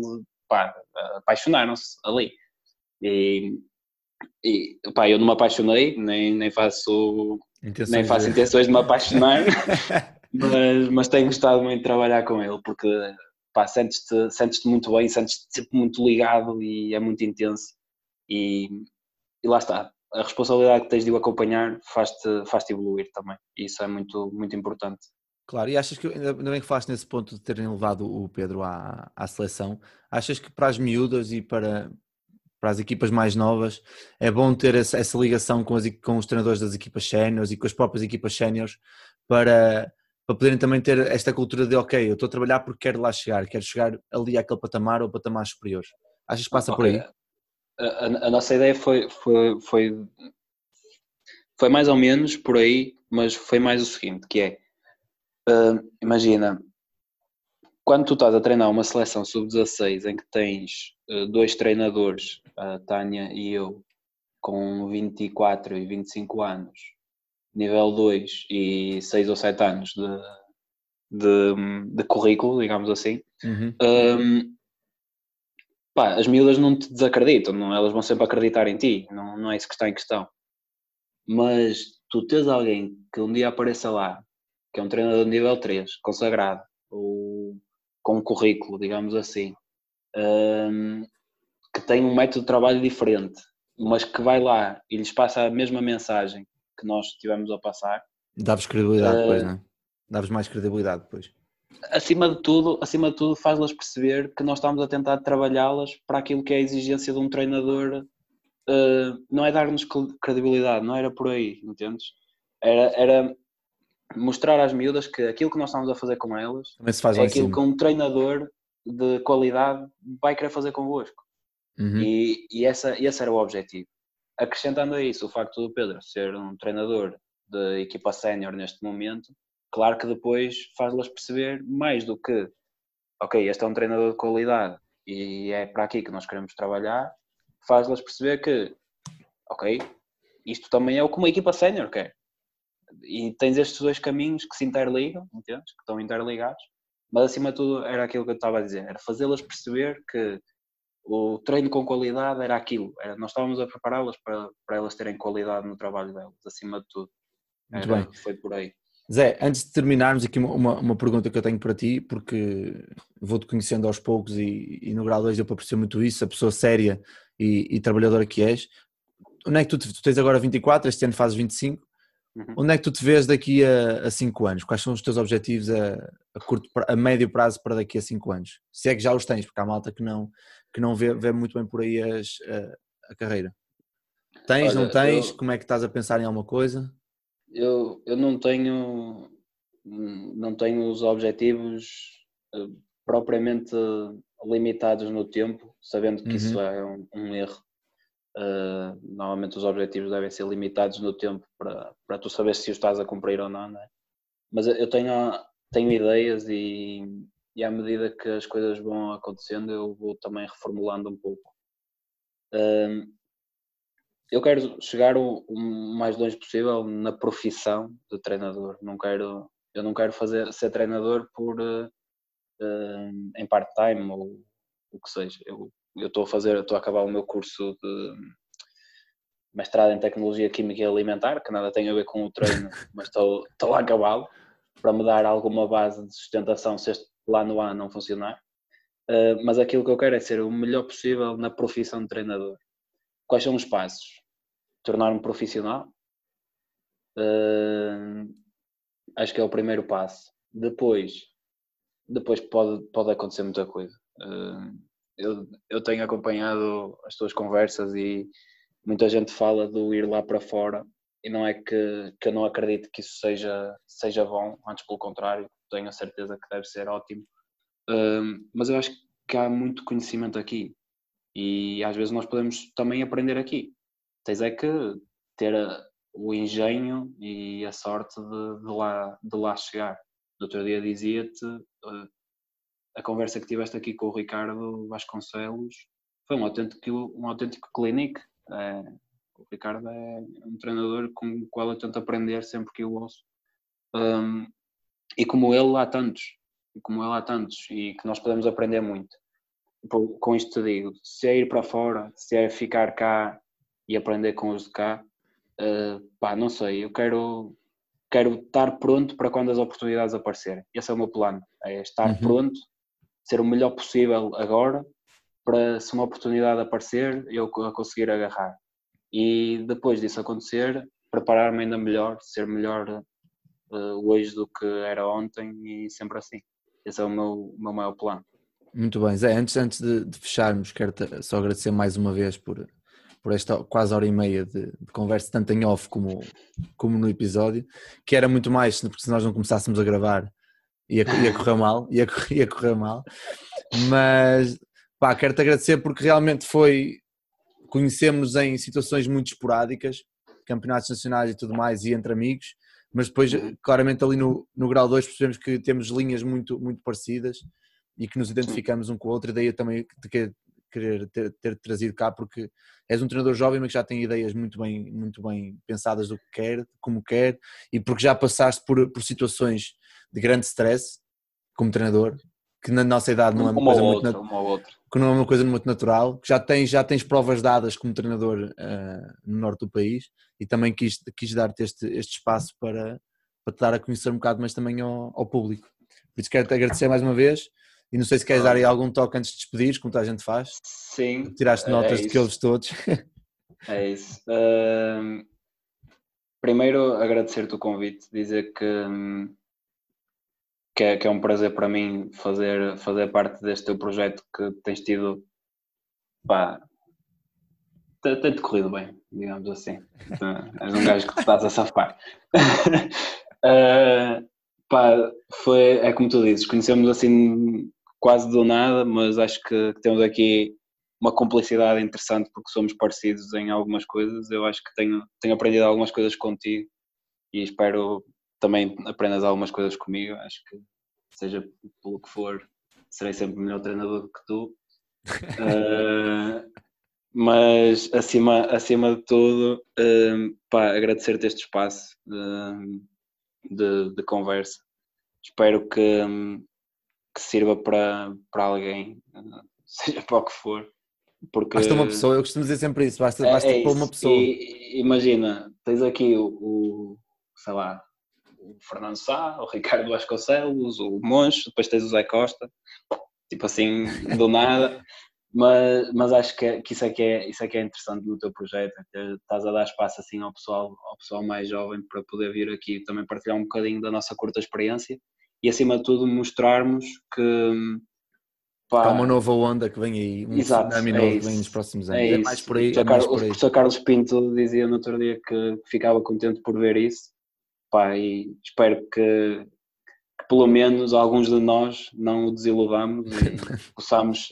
pá, apaixonaram-se ali. E, e pá, eu não me apaixonei, nem, nem faço, nem faço intenções de me apaixonar. mas, mas tenho gostado muito de trabalhar com ele porque pá, sentes-te sentes muito bem, sentes-te sempre muito ligado e é muito intenso e, e lá está, a responsabilidade que tens de o acompanhar faz-te faz -te evoluir também e isso é muito, muito importante. Claro, e achas que, ainda bem que falaste nesse ponto de terem levado o Pedro à, à seleção, achas que para as miúdas e para, para as equipas mais novas é bom ter essa, essa ligação com, as, com os treinadores das equipas séniores e com as próprias equipas séniores para para poderem também ter esta cultura de ok, eu estou a trabalhar porque quero lá chegar, quero chegar ali àquele patamar ou patamar superior. Achas que passa okay. por aí? A, a, a, nossa ideia foi, foi, foi, foi mais ou menos por aí, mas foi mais o seguinte, que é, uh, imagina, quando tu estás a treinar uma seleção sub-16 em que tens uh, dois treinadores, a Tânia e eu, com 24 e 25 anos, nível 2 e 6 ou 7 anos de, de, de currículo, digamos assim, uhum. um, pá, as miúdas não te desacreditam, não, elas vão sempre acreditar em ti, não, não é isso que está em questão. Mas tu tens alguém que um dia apareça lá, que é um treinador de nível 3, consagrado, ou com um currículo, digamos assim, um, que tem um método de trabalho diferente, mas que vai lá e lhes passa a mesma mensagem que nós tivemos a passar. Dá-vos credibilidade uh, depois, não é? Dá-vos mais credibilidade depois. Acima de tudo, acima de tudo faz-las perceber que nós estamos a tentar trabalhá-las para aquilo que é a exigência de um treinador. Uh, não é dar-nos credibilidade, não era por aí, entendes? Era, era mostrar às miúdas que aquilo que nós estamos a fazer com elas é aquilo que um treinador de qualidade vai querer fazer convosco. Uhum. E, e essa, esse era o objetivo. Acrescentando a isso o facto do Pedro ser um treinador de equipa sénior neste momento, claro que depois faz-las perceber mais do que, ok, este é um treinador de qualidade e é para aqui que nós queremos trabalhar, faz-las perceber que, ok, isto também é o que uma equipa sénior quer. E tens estes dois caminhos que se interligam, entendes? Que estão interligados, mas acima de tudo era aquilo que eu estava a dizer, era fazê-las perceber que o treino com qualidade era aquilo, era, nós estávamos a prepará-las para, para elas terem qualidade no trabalho delas, acima de tudo. Muito bem. Foi por aí. Zé, antes de terminarmos aqui uma, uma pergunta que eu tenho para ti, porque vou-te conhecendo aos poucos e, e no grau 2 eu perceber muito isso, a pessoa séria e, e, trabalhadora que és. Onde é que tu, tu tens agora 24, este ano fazes 25, uhum. onde é que tu te vês daqui a 5 anos? Quais são os teus objetivos a, a, curto, a médio prazo para daqui a 5 anos? Se é que já os tens, porque há malta que não, que não vê, vê muito bem por aí as, a, a carreira. Tens, Olha, não tens? Eu... Como é que estás a pensar em alguma coisa? eu, eu não tenho não tenho os objetivos eh, propriamente limitados no tempo, sabendo que uhum. isso é um, um erro. Uh, normalmente os objetivos devem ser limitados no tempo para, para tu saber se os estás a cumprir ou não, não é? Mas eu tenho, tenho ideias e, e à medida que as coisas vão acontecendo eu vou também reformulando um pouco. Uh, eu quero chegar o, o, mais longe possível na profissão de treinador. Não quero, eu não quero fazer ser treinador por uh, em part-time ou o que seja. Eu estou a fazer, estou a acabar o meu curso de mestrado em tecnologia química e alimentar, que nada tem a ver com o treino, mas estou, estou a acabá-lo para me dar alguma base de sustentação se este plano A não funcionar. Uh, mas aquilo que eu quero é ser o melhor possível na profissão de treinador. Quais são os passos? tornar-me profissional. Uh, acho que é o primeiro passo. Depois, depois pode, pode acontecer muita coisa. Uh, eu, eu tenho acompanhado as tuas conversas e muita gente fala do ir lá para fora e não é que, que eu não acredito que isso seja, seja bom, antes pelo contrário, tenho a certeza que deve ser ótimo. Uh, mas eu acho que há muito conhecimento aqui e às vezes nós podemos também aprender aqui tens é que ter o engenho e a sorte de, de lá, de lá chegar. No outro dia dizia-te, eh, a conversa que tiveste aqui com o Ricardo Vasconcelos foi um autêntico, um autêntico clinic. É, o Ricardo é um treinador com o qual eu tento aprender sempre que o ouço. Um, e como ele há tantos, e como ele há tantos, e que nós podemos aprender muito. Com isto te digo, se é ir para fora, se é ficar cá e aprender com os de cá, uh, pá, não sei, eu quero, quero estar pronto para quando as oportunidades aparecerem. Esse é o meu plano, é estar uhum. pronto, ser o melhor possível agora, para se uma oportunidade aparecer, eu a conseguir agarrar. E depois disso acontecer, preparar-me ainda melhor, ser melhor uh, hoje do que era ontem e sempre assim. Esse é o meu, meu maior plano. Muito bem, Zé, antes, antes de, de fecharmos, quero só agradecer mais uma vez por, por esta quase hora e meia de, de, conversa, tanto em off como, como no episódio, que era muito mais, porque se nós não começássemos a gravar ia, ia correr mal, ia, ia correr mal, mas pá, quero-te agradecer porque realmente foi, conhecemos em situações muito esporádicas, campeonatos nacionais e tudo mais, e entre amigos, mas depois claramente ali no, no grau 2 percebemos que temos linhas muito, muito parecidas e que nos identificamos um com o outro, e daí eu também te, querer ter, ter trazido cá porque és um treinador jovem mas que já tem ideias muito bem, muito bem pensadas do que quer, como quer e porque já passaste por, por situações de grande stress como treinador que na nossa idade não é uma, uma coisa outra, muito uma que não é uma coisa muito natural, que já tens, já tens provas dadas como treinador uh, no norte do país e também quis, quis dar-te este, este espaço para, para te dar a conhecer um bocado mais também ao, ao público. Por isso quero-te agradecer mais uma vez e não sei se queres dar aí algum toque antes de despedir, como toda a gente faz. Sim. Tiraste é notas é de que ouves todos. É isso. Uh, primeiro, agradecer-te o convite, dizer que, que é, que, é, um prazer para mim fazer, fazer parte deste teu projeto que tens tido. Pá, tem-te corrido bem, digamos assim. És um gajo que te estás a safar. uh, pá, foi, é como tu dizes, conhecemos assim quase do nada, mas acho que, que temos aqui uma cumplicidade interessante porque somos parecidos em algumas coisas. Eu acho que tenho, tenho aprendido algumas coisas contigo e espero também aprendas algumas coisas comigo. Acho que, seja pelo que for, serei sempre melhor treinador do que tu. uh, mas acima, acima de tudo, uh, pá, agradecer-te este espaço uh, de, de, conversa. Espero que, que sirva para, para alguém, seja para o que for, Porque... Basta uma pessoa, eu costumo dizer sempre isso, basta, basta é, é uma pessoa. E, imagina, tens aqui o, o, sei lá, o Fernando Sá, o Ricardo Vasconcelos, o Moncho, depois tens o Zé Costa, tipo assim, do nada. Mas, mas acho que, é, que, isso, é que é, isso é que é interessante no teu projeto, é que estás a dar espaço assim ao pessoal, ao pessoal mais jovem para poder vir aqui também partilhar um bocadinho da nossa curta experiência e acima de tudo mostrarmos que pá, há uma nova onda que vem aí, um Exato, tsunami é novo que vem nos próximos anos. É, é mais por aí. O, é mais por aí. o professor Carlos Pinto dizia no outro dia que ficava contente por ver isso pá, e espero que, que pelo menos alguns de nós não o desiludamos e possamos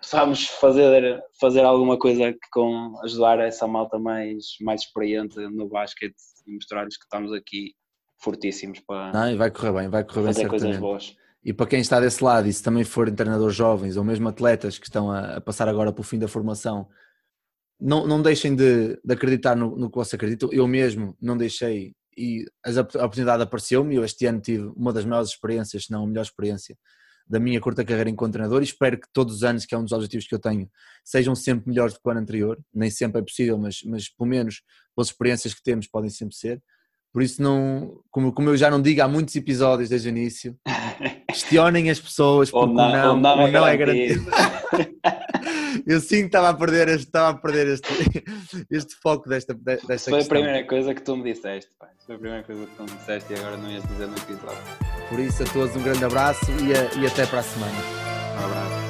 possamos fazer, fazer alguma coisa que com ajudar essa malta mais, mais experiente no basquete e mostrar-lhes que estamos aqui fortíssimos para Não, vai correr bem, vai correr fazer bem coisas boas. E para quem está desse lado, e se também forem treinadores jovens ou mesmo atletas que estão a, a passar agora para o fim da formação, não, não deixem de, de acreditar no, no, que você acredita. Eu mesmo não deixei e a oportunidade apareceu-me. Eu este ano tive uma das maiores experiências, se não a melhor experiência da minha curta carreira enquanto treinador e espero que todos os anos, que é um dos objetivos que eu tenho, sejam sempre melhores do que o ano anterior. Nem sempre é possível, mas, mas pelo menos pelas experiências que temos podem sempre ser. Por isso, não, como, como eu já não digo há muitos episódios desde o início, questionem as pessoas porque ou não, não, ou não, é, não é garantido. eu sim que estava a perder, este, estava a perder este, este foco desta, desta Foi questão. a primeira coisa que tu me disseste, pai. Foi a primeira coisa que tu me disseste e agora não ias dizer no episódio. Por isso, a todos um grande abraço e, a, e até para a semana. Um abraço.